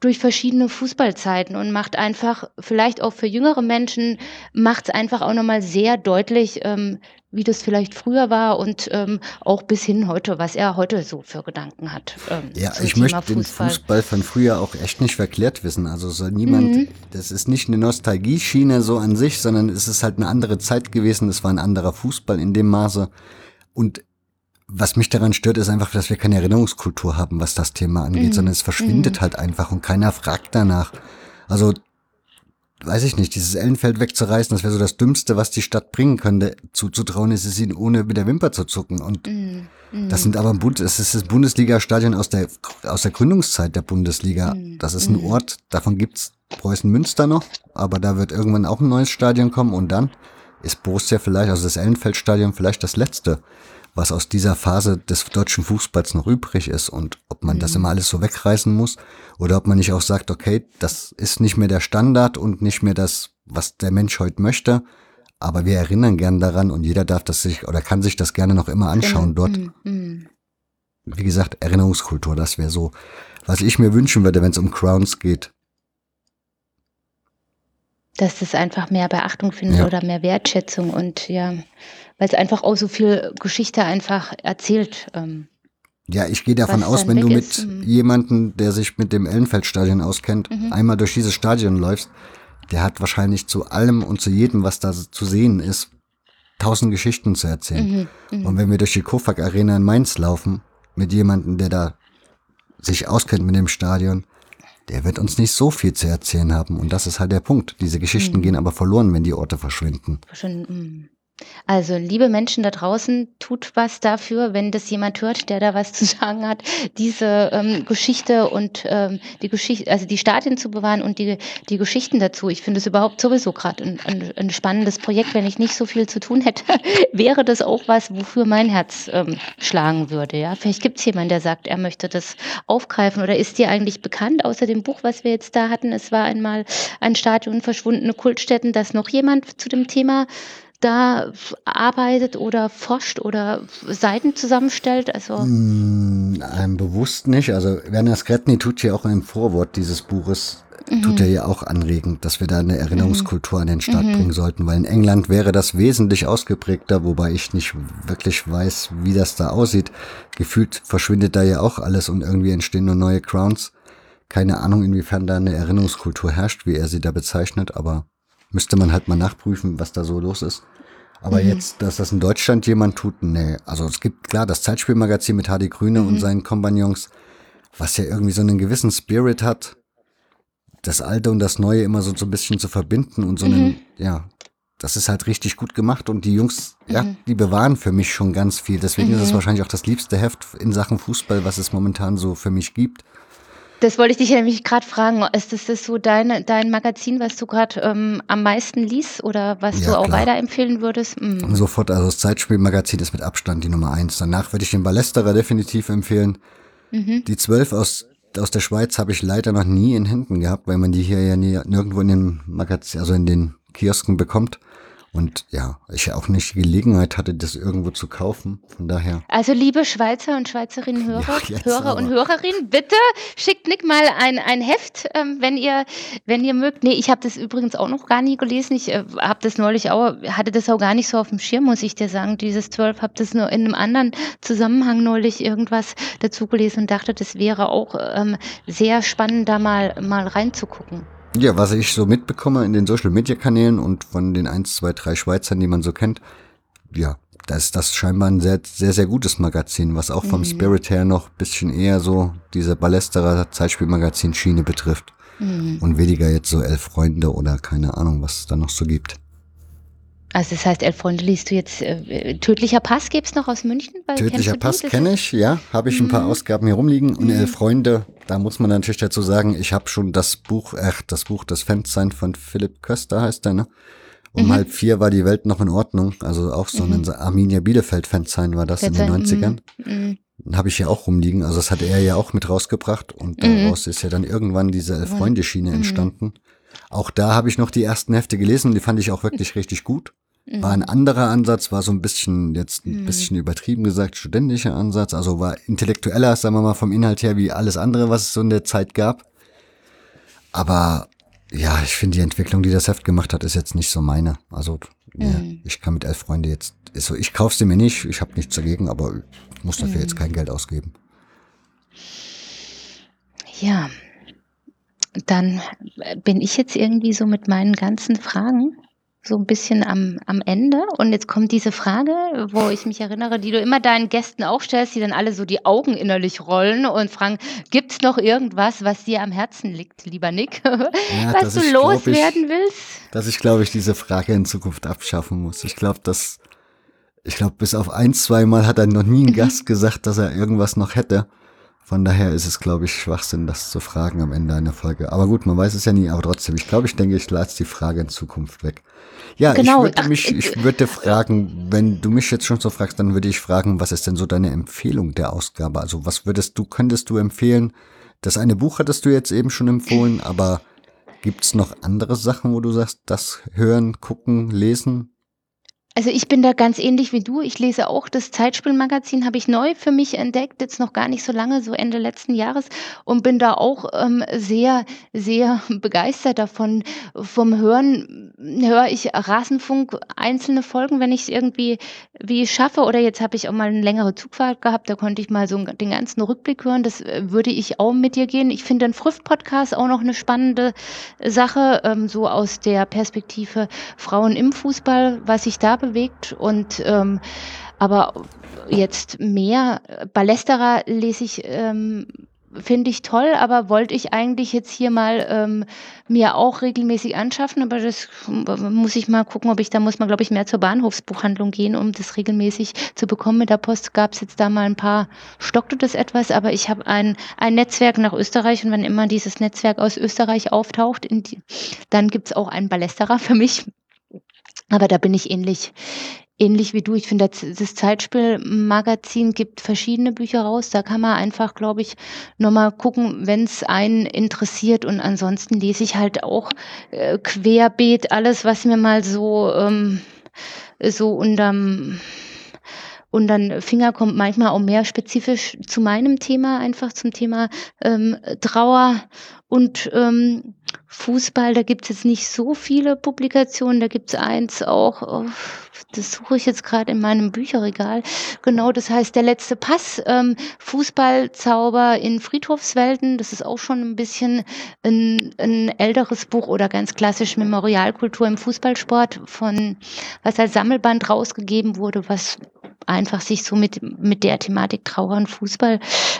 durch verschiedene Fußballzeiten und macht einfach, vielleicht auch für jüngere Menschen, macht es einfach auch nochmal sehr deutlich, ähm, wie das vielleicht früher war und ähm, auch bis hin heute, was er heute so für Gedanken hat. Ähm, Ja, ich Thema möchte den Fußball von früher auch echt nicht verklärt wissen. Also soll niemand, Mhm. das ist nicht eine Nostalgieschiene so an sich, sondern es ist halt eine andere Zeit gewesen. Es war ein anderer Fußball in dem Maße. Und was mich daran stört, ist einfach, dass wir keine Erinnerungskultur haben, was das Thema angeht, Mhm. sondern es verschwindet halt einfach und keiner fragt danach. Also, weiß ich nicht, dieses Ellenfeld wegzureißen, das wäre so das Dümmste, was die Stadt bringen könnte. Zuzutrauen ist es ihnen, ohne mit der Wimper zu zucken. Und Mhm. Mhm. das sind aber es ist das Bundesliga-Stadion aus der, aus der Gründungszeit der Bundesliga. Mhm. Das ist ein Ort, davon gibt's Preußen Münster noch, aber da wird irgendwann auch ein neues Stadion kommen und dann ist Borussia vielleicht, also das Ellenfeldstadion vielleicht das letzte, was aus dieser Phase des deutschen Fußballs noch übrig ist und ob man das immer alles so wegreißen muss oder ob man nicht auch sagt, okay, das ist nicht mehr der Standard und nicht mehr das, was der Mensch heute möchte, aber wir erinnern gern daran und jeder darf das sich oder kann sich das gerne noch immer anschauen dort Mhm. Mhm. wie gesagt, Erinnerungskultur, das wäre so, was ich mir wünschen würde, wenn es um Crowns geht. Dass das einfach mehr Beachtung findet Ja. oder mehr Wertschätzung und ja, weil es einfach auch so viel Geschichte einfach erzählt. Ähm, Ja, ich gehe davon aus, wenn du mit mhm. jemanden, der sich mit dem Ellenfeldstadion auskennt, Mhm. einmal durch dieses Stadion läufst, der hat wahrscheinlich zu allem und zu jedem, was da zu sehen ist, tausend Geschichten zu erzählen. mhm. Und wenn wir durch die Kofak Arena in Mainz laufen, mit jemandem, der da sich auskennt mit dem Stadion, der wird uns nicht so viel zu erzählen haben. Und das ist halt der Punkt. Diese Geschichten Mhm. gehen aber verloren, wenn die Orte verschwinden. Schon, mm. Also, liebe Menschen da draußen, tut was dafür, wenn das jemand hört, der da was zu sagen hat, diese ähm, Geschichte und ähm, die Geschichte, also die Stadien zu bewahren und die, die Geschichten dazu. Ich finde es überhaupt sowieso gerade ein, ein, ein spannendes Projekt. Wenn ich nicht so viel zu tun hätte, wäre das auch was, wofür mein Herz ähm, schlagen würde. Ja, vielleicht gibt es jemanden, der sagt, er möchte das aufgreifen. Oder ist dir eigentlich bekannt, außer dem Buch, was wir jetzt da hatten, es war einmal ein Stadion verschwundene Kultstätten, dass noch jemand zu dem Thema da arbeitet oder forscht oder Seiten zusammenstellt. Also Mm, Einem bewusst nicht. Also Werner Skretny tut ja auch im Vorwort dieses Buches, tut er ja auch anregend, dass wir da eine Erinnerungskultur an den Start bringen sollten, weil in England wäre das wesentlich ausgeprägter, wobei ich nicht wirklich weiß, wie das da aussieht. Gefühlt verschwindet da ja auch alles und irgendwie entstehen nur neue Crowns. Keine Ahnung, inwiefern da eine Erinnerungskultur herrscht, wie er sie da bezeichnet, aber müsste man halt mal nachprüfen, was da so los ist. Aber jetzt, dass das in Deutschland jemand tut, nee. Also es gibt klar das Zeitspielmagazin mit Hardy Grüne und seinen Kompagnons, was ja irgendwie so einen gewissen Spirit hat, das Alte und das Neue immer so, so ein bisschen zu verbinden und so einen, ja, das ist halt richtig gut gemacht und die Jungs, ja, die bewahren für mich schon ganz viel. Deswegen ist es wahrscheinlich auch das liebste Heft in Sachen Fußball, was es momentan so für mich gibt. Das wollte ich dich nämlich gerade fragen. Ist das, das so dein, dein Magazin, was du gerade ähm, am meisten liest oder was Ja, du auch klar. weiterempfehlen würdest? Und sofort, also das Zeitspielmagazin ist mit Abstand die Nummer eins. Danach würde ich den Ballesterer definitiv empfehlen. Die zwölf aus, aus der Schweiz habe ich leider noch nie in Händen gehabt, weil man die hier ja nie, nirgendwo in den Magazin, also in den Kiosken bekommt. Und ja, ich auch nicht die Gelegenheit hatte, das irgendwo zu kaufen. Von daher. Also liebe Schweizer und Schweizerinnen Hörer, Ja, Hörer und aber. Hörerinnen, bitte schickt Nick mal ein, ein Heft, ähm, wenn ihr wenn ihr mögt. Nee, ich habe das übrigens auch noch gar nie gelesen. Ich äh, habe das neulich auch, hatte das auch gar nicht so auf dem Schirm, muss ich dir sagen. Dieses 12 habe das nur in einem anderen Zusammenhang neulich irgendwas dazu gelesen und dachte, das wäre auch ähm, sehr spannend, da mal mal reinzugucken. Ja, was ich so mitbekomme in den Social Media Kanälen und von den eins, zwei, drei Schweizern, die man so kennt, ja, da ist das scheinbar ein sehr, sehr, sehr gutes Magazin, was auch vom Spirit her noch bisschen eher so diese Ballesterer Zeitspielmagazin Schiene betrifft. Mhm. Und weniger jetzt so elf Freunde oder keine Ahnung, was es da noch so gibt. Also das heißt, elf Freunde liest du jetzt, äh, Tödlicher Pass gibt es noch aus München? Weil, Tödlicher Pass kenne ich, ja, habe ich ein paar mhm. Ausgaben hier rumliegen. Und elf mhm. Freunde, da muss man natürlich dazu sagen, ich habe schon das Buch, ach, das Buch, das Fansign von Philipp Köster heißt der, ne? Um mhm. halb vier war die Welt noch in Ordnung. Also auch so ein Arminia Bielefeld-Fansign war das Fansign, in den 90ern. Mhm. Habe ich hier auch rumliegen. Also das hat er ja auch mit rausgebracht. Und daraus ist ja dann irgendwann diese Elf-Freunde-Schiene entstanden. Auch da habe ich noch die ersten Hefte gelesen die fand ich auch wirklich richtig gut. War ein anderer Ansatz, war so ein bisschen, jetzt ein mhm. bisschen übertrieben gesagt, studentischer Ansatz, also war intellektueller, sagen wir mal, vom Inhalt her, wie alles andere, was es so in der Zeit gab. Aber ja, ich finde die Entwicklung, die das Heft gemacht hat, ist jetzt nicht so meine. Also mhm. ja, ich kann mit elf Freunde jetzt, ist so, ich kaufe sie mir nicht, ich habe nichts dagegen, aber ich muss dafür mhm. jetzt kein Geld ausgeben. Ja, dann bin ich jetzt irgendwie so mit meinen ganzen Fragen so ein bisschen am, am Ende. Und jetzt kommt diese Frage, wo ich mich erinnere, die du immer deinen Gästen auch stellst, die dann alle so die Augen innerlich rollen und fragen, gibt es noch irgendwas, was dir am Herzen liegt, lieber Nick, ja, was du ich, loswerden ich, willst? Dass ich, glaube ich, diese Frage in Zukunft abschaffen muss. Ich glaube, dass, ich glaube, bis auf ein, zwei Mal hat er noch nie ein mhm. Gast gesagt, dass er irgendwas noch hätte. Von daher ist es, glaube ich, Schwachsinn, das zu fragen am Ende einer Folge. Aber gut, man weiß es ja nie, aber trotzdem, ich glaube, ich denke, ich lasse die Frage in Zukunft weg. Ja, genau. ich würde mich, ich würde fragen, wenn du mich jetzt schon so fragst, dann würde ich fragen, was ist denn so deine Empfehlung der Ausgabe? Also was würdest du, könntest du empfehlen? Das eine Buch hattest du jetzt eben schon empfohlen, aber gibt's noch andere Sachen, wo du sagst, das hören, gucken, lesen? Also ich bin da ganz ähnlich wie du. Ich lese auch das Zeitspielmagazin, habe ich neu für mich entdeckt, jetzt noch gar nicht so lange, so Ende letzten Jahres und bin da auch ähm, sehr, sehr begeistert davon. Vom Hören höre ich Rasenfunk einzelne Folgen, wenn ich es irgendwie wie schaffe. Oder jetzt habe ich auch mal eine längere Zugfahrt gehabt, da konnte ich mal so den ganzen Rückblick hören. Das äh, würde ich auch mit dir gehen. Ich finde den Früff-Podcast auch noch eine spannende Sache, ähm, so aus der Perspektive Frauen im Fußball, was ich da bewegt und ähm, aber jetzt mehr Ballesterer lese ich ähm, finde ich toll, aber wollte ich eigentlich jetzt hier mal ähm, mir auch regelmäßig anschaffen, aber das muss ich mal gucken, ob ich da muss man glaube ich mehr zur Bahnhofsbuchhandlung gehen, um das regelmäßig zu bekommen. Mit der Post gab es jetzt da mal ein paar, stockte das etwas, aber ich habe ein, ein Netzwerk nach Österreich und wenn immer dieses Netzwerk aus Österreich auftaucht, die, dann gibt es auch einen Ballesterer für mich. Aber da bin ich ähnlich, ähnlich wie du. Ich finde, das Zeitspielmagazin gibt verschiedene Bücher raus. Da kann man einfach, glaube ich, nochmal gucken, wenn es einen interessiert. Und ansonsten lese ich halt auch äh, querbeet alles, was mir mal so, ähm, so unterm und dann Finger kommt manchmal auch mehr spezifisch zu meinem Thema, einfach zum Thema ähm, Trauer und ähm, Fußball. Da gibt es jetzt nicht so viele Publikationen. Da gibt es eins auch, oh, das suche ich jetzt gerade in meinem Bücherregal. Genau, das heißt Der letzte Pass, ähm, Fußballzauber in Friedhofswelten. Das ist auch schon ein bisschen ein, ein älteres Buch oder ganz klassisch Memorialkultur im Fußballsport von, was als Sammelband rausgegeben wurde, was einfach sich so mit, mit der Thematik Trauer und Fußball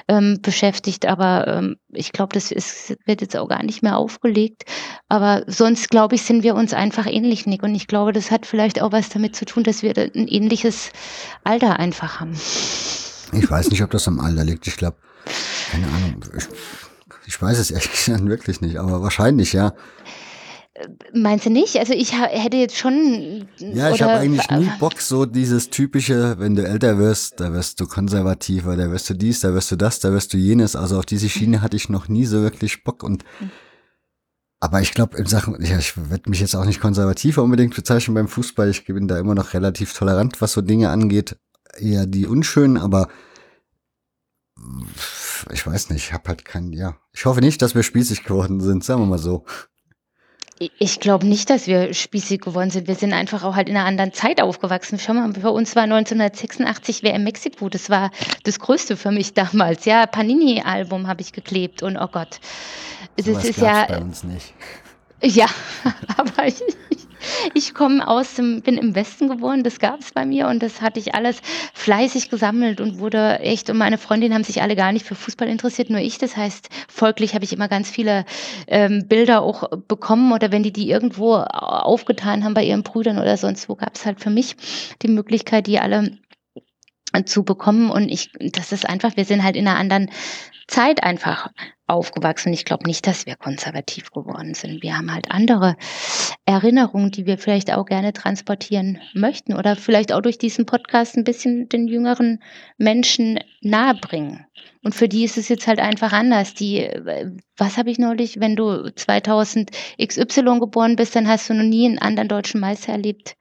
ähm, beschäftigt. Aber ähm, ich glaube, das ist, wird jetzt auch gar nicht mehr aufgelegt. Aber sonst, glaube ich, sind wir uns einfach ähnlich, Nick. Und ich glaube, das hat vielleicht auch was damit zu tun, dass wir ein ähnliches Alter einfach haben. Ich weiß nicht, ob das am Alter liegt. Ich glaube, keine Ahnung. Ich, ich weiß es ehrlich gesagt wirklich nicht, aber wahrscheinlich ja. Meinst du nicht? Also ich hätte jetzt schon. Ja, ich habe eigentlich nie Bock, so dieses typische, wenn du älter wirst, da wirst du konservativer, da wirst du dies, da wirst du das, da wirst du jenes. Also auf diese Schiene hatte ich noch nie so wirklich Bock und aber ich glaube, in Sachen, ja, ich werde mich jetzt auch nicht konservativer unbedingt bezeichnen beim Fußball. Ich bin da immer noch relativ tolerant, was so Dinge angeht. Eher die unschönen, aber ich weiß nicht, ich habe halt kein, ja. Ich hoffe nicht, dass wir spießig geworden sind, sagen wir mal so. Ich glaube nicht, dass wir spießig geworden sind. Wir sind einfach auch halt in einer anderen Zeit aufgewachsen. Schau mal, bei uns war 1986 WM Mexiko. Das war das Größte für mich damals. Ja, Panini-Album habe ich geklebt und oh Gott. Das ist ja. bei uns nicht. Ja, aber ich, ich komme aus dem, bin im Westen geboren, das gab es bei mir und das hatte ich alles fleißig gesammelt und wurde echt, und meine Freundinnen haben sich alle gar nicht für Fußball interessiert, nur ich. Das heißt, folglich habe ich immer ganz viele ähm, Bilder auch bekommen oder wenn die die irgendwo aufgetan haben bei ihren Brüdern oder sonst wo, gab es halt für mich die Möglichkeit, die alle zu bekommen. Und ich, das ist einfach, wir sind halt in einer anderen Zeit einfach aufgewachsen. Ich glaube nicht, dass wir konservativ geworden sind. Wir haben halt andere Erinnerungen, die wir vielleicht auch gerne transportieren möchten oder vielleicht auch durch diesen Podcast ein bisschen den jüngeren Menschen nahebringen. Und für die ist es jetzt halt einfach anders. Die, was habe ich neulich, wenn du 2000 XY geboren bist, dann hast du noch nie einen anderen deutschen Meister erlebt.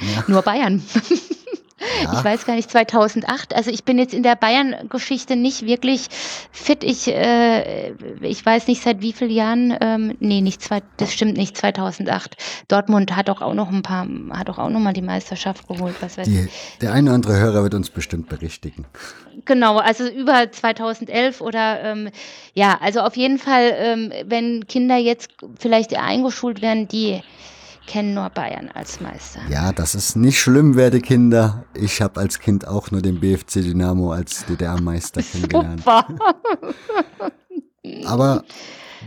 Ja. Nur Bayern. Ja. Ich weiß gar nicht, 2008. Also ich bin jetzt in der Bayern-Geschichte nicht wirklich fit. Ich, äh, ich weiß nicht seit wie vielen Jahren. Ähm, nee, nicht zwei, das stimmt nicht. 2008. Dortmund hat doch auch noch ein paar, hat doch auch noch mal die Meisterschaft geholt. Was weiß die, ich. Der eine oder andere Hörer wird uns bestimmt berichtigen. Genau, also über 2011 oder ähm, ja, also auf jeden Fall, ähm, wenn Kinder jetzt vielleicht eingeschult werden, die kennen nur Bayern als Meister. Ja, das ist nicht schlimm, werte Kinder. Ich habe als Kind auch nur den BFC Dynamo als DDR-Meister kennengelernt. Aber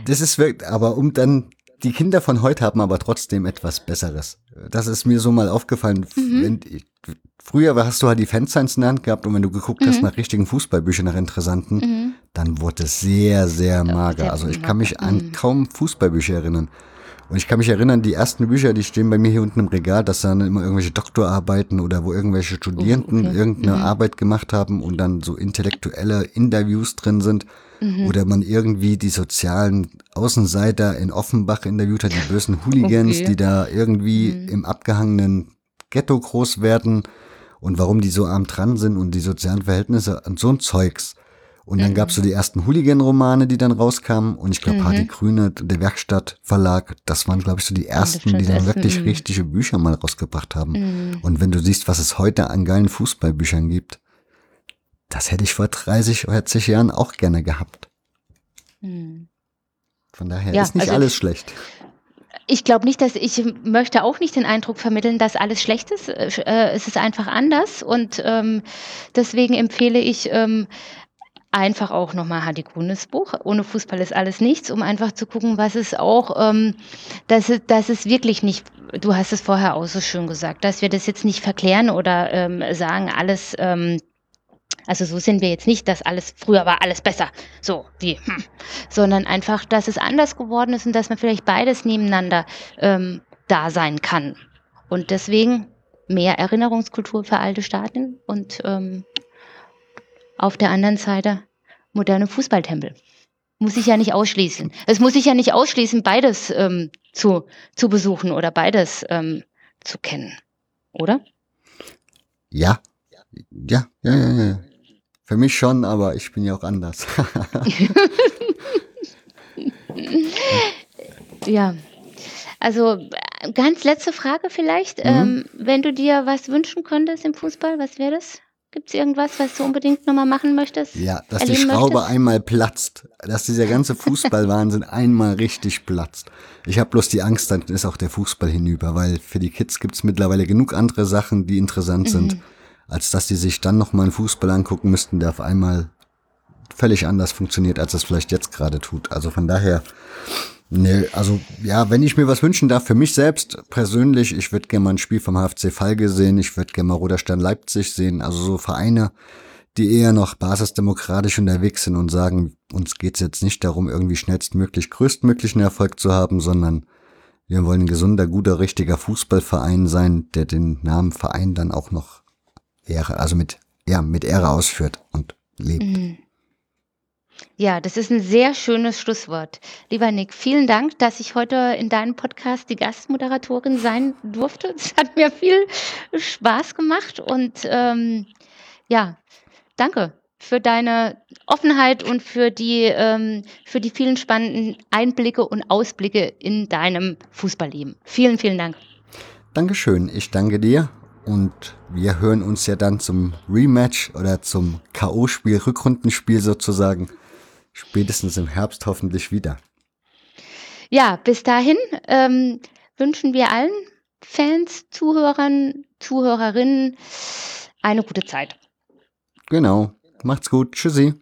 das ist wirklich, aber um dann, die Kinder von heute haben aber trotzdem etwas Besseres. Das ist mir so mal aufgefallen. Mhm. Wenn, früher hast du halt die Fansigns in der Hand gehabt und wenn du geguckt mhm. hast nach richtigen Fußballbüchern, nach interessanten, mhm. dann wurde es sehr, sehr mager. Also ich kann mich an mhm. kaum Fußballbücher erinnern. Und ich kann mich erinnern, die ersten Bücher, die stehen bei mir hier unten im Regal, dass dann immer irgendwelche Doktorarbeiten oder wo irgendwelche Studierenden oh, okay. irgendeine mhm. Arbeit gemacht haben und dann so intellektuelle Interviews drin sind. Mhm. Oder man irgendwie die sozialen Außenseiter in Offenbach interviewt hat, die bösen Hooligans, okay. die da irgendwie mhm. im abgehangenen Ghetto groß werden und warum die so arm dran sind und die sozialen Verhältnisse und so ein Zeugs. Und dann mhm. gab es so die ersten Hooligan-Romane, die dann rauskamen. Und ich glaube, mhm. Hardy Grüne, der Werkstattverlag, das waren, glaube ich, so die ersten, die dann wirklich mhm. richtige Bücher mal rausgebracht haben. Mhm. Und wenn du siehst, was es heute an geilen Fußballbüchern gibt, das hätte ich vor 30, 40 Jahren auch gerne gehabt. Mhm. Von daher ja, ist nicht also alles schlecht. Ich glaube nicht, dass ich möchte auch nicht den Eindruck vermitteln, dass alles schlecht ist. Äh, es ist einfach anders und ähm, deswegen empfehle ich ähm, einfach auch nochmal Hadi Kunis Buch. Ohne Fußball ist alles nichts, um einfach zu gucken, was es auch, ähm, dass, es, dass es wirklich nicht, du hast es vorher auch so schön gesagt, dass wir das jetzt nicht verklären oder ähm, sagen, alles, ähm, also so sind wir jetzt nicht, dass alles, früher war alles besser, so wie, hm, sondern einfach, dass es anders geworden ist und dass man vielleicht beides nebeneinander ähm, da sein kann. Und deswegen mehr Erinnerungskultur für alte Staaten und ähm, auf der anderen Seite moderne Fußballtempel. Muss ich ja nicht ausschließen. Es muss ich ja nicht ausschließen, beides ähm, zu, zu besuchen oder beides ähm, zu kennen. Oder? Ja. Ja, ja, ja, ja. Für mich schon, aber ich bin ja auch anders. ja. Also ganz letzte Frage vielleicht. Mhm. Ähm, wenn du dir was wünschen könntest im Fußball, was wäre das? Gibt es irgendwas, was du unbedingt nochmal machen möchtest? Ja, dass die Schraube möchtest? einmal platzt. Dass dieser ganze Fußballwahnsinn einmal richtig platzt. Ich habe bloß die Angst, dann ist auch der Fußball hinüber, weil für die Kids gibt's mittlerweile genug andere Sachen, die interessant mhm. sind, als dass die sich dann nochmal einen Fußball angucken müssten, der auf einmal völlig anders funktioniert, als es vielleicht jetzt gerade tut. Also von daher Nee, also ja, wenn ich mir was wünschen darf, für mich selbst persönlich, ich würde gerne mal ein Spiel vom HFC Falke sehen, ich würde gerne mal Ruderstern Leipzig sehen, also so Vereine, die eher noch basisdemokratisch unterwegs sind und sagen, uns geht's jetzt nicht darum, irgendwie schnellstmöglich größtmöglichen Erfolg zu haben, sondern wir wollen ein gesunder, guter, richtiger Fußballverein sein, der den Namen Verein dann auch noch Ehre, also mit, ja, mit Ehre ausführt und lebt. Mhm. Ja, das ist ein sehr schönes Schlusswort. Lieber Nick, vielen Dank, dass ich heute in deinem Podcast die Gastmoderatorin sein durfte. Es hat mir viel Spaß gemacht und ähm, ja, danke für deine Offenheit und für die, ähm, für die vielen spannenden Einblicke und Ausblicke in deinem Fußballleben. Vielen, vielen Dank. Dankeschön, ich danke dir und wir hören uns ja dann zum Rematch oder zum K.O.-Spiel, Rückrundenspiel sozusagen spätestens im Herbst hoffentlich wieder. Ja, bis dahin. Ähm, wünschen wir allen Fans, Zuhörern, Zuhörerinnen eine gute Zeit. Genau. Macht's gut. Tschüssi.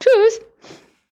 Tschüss.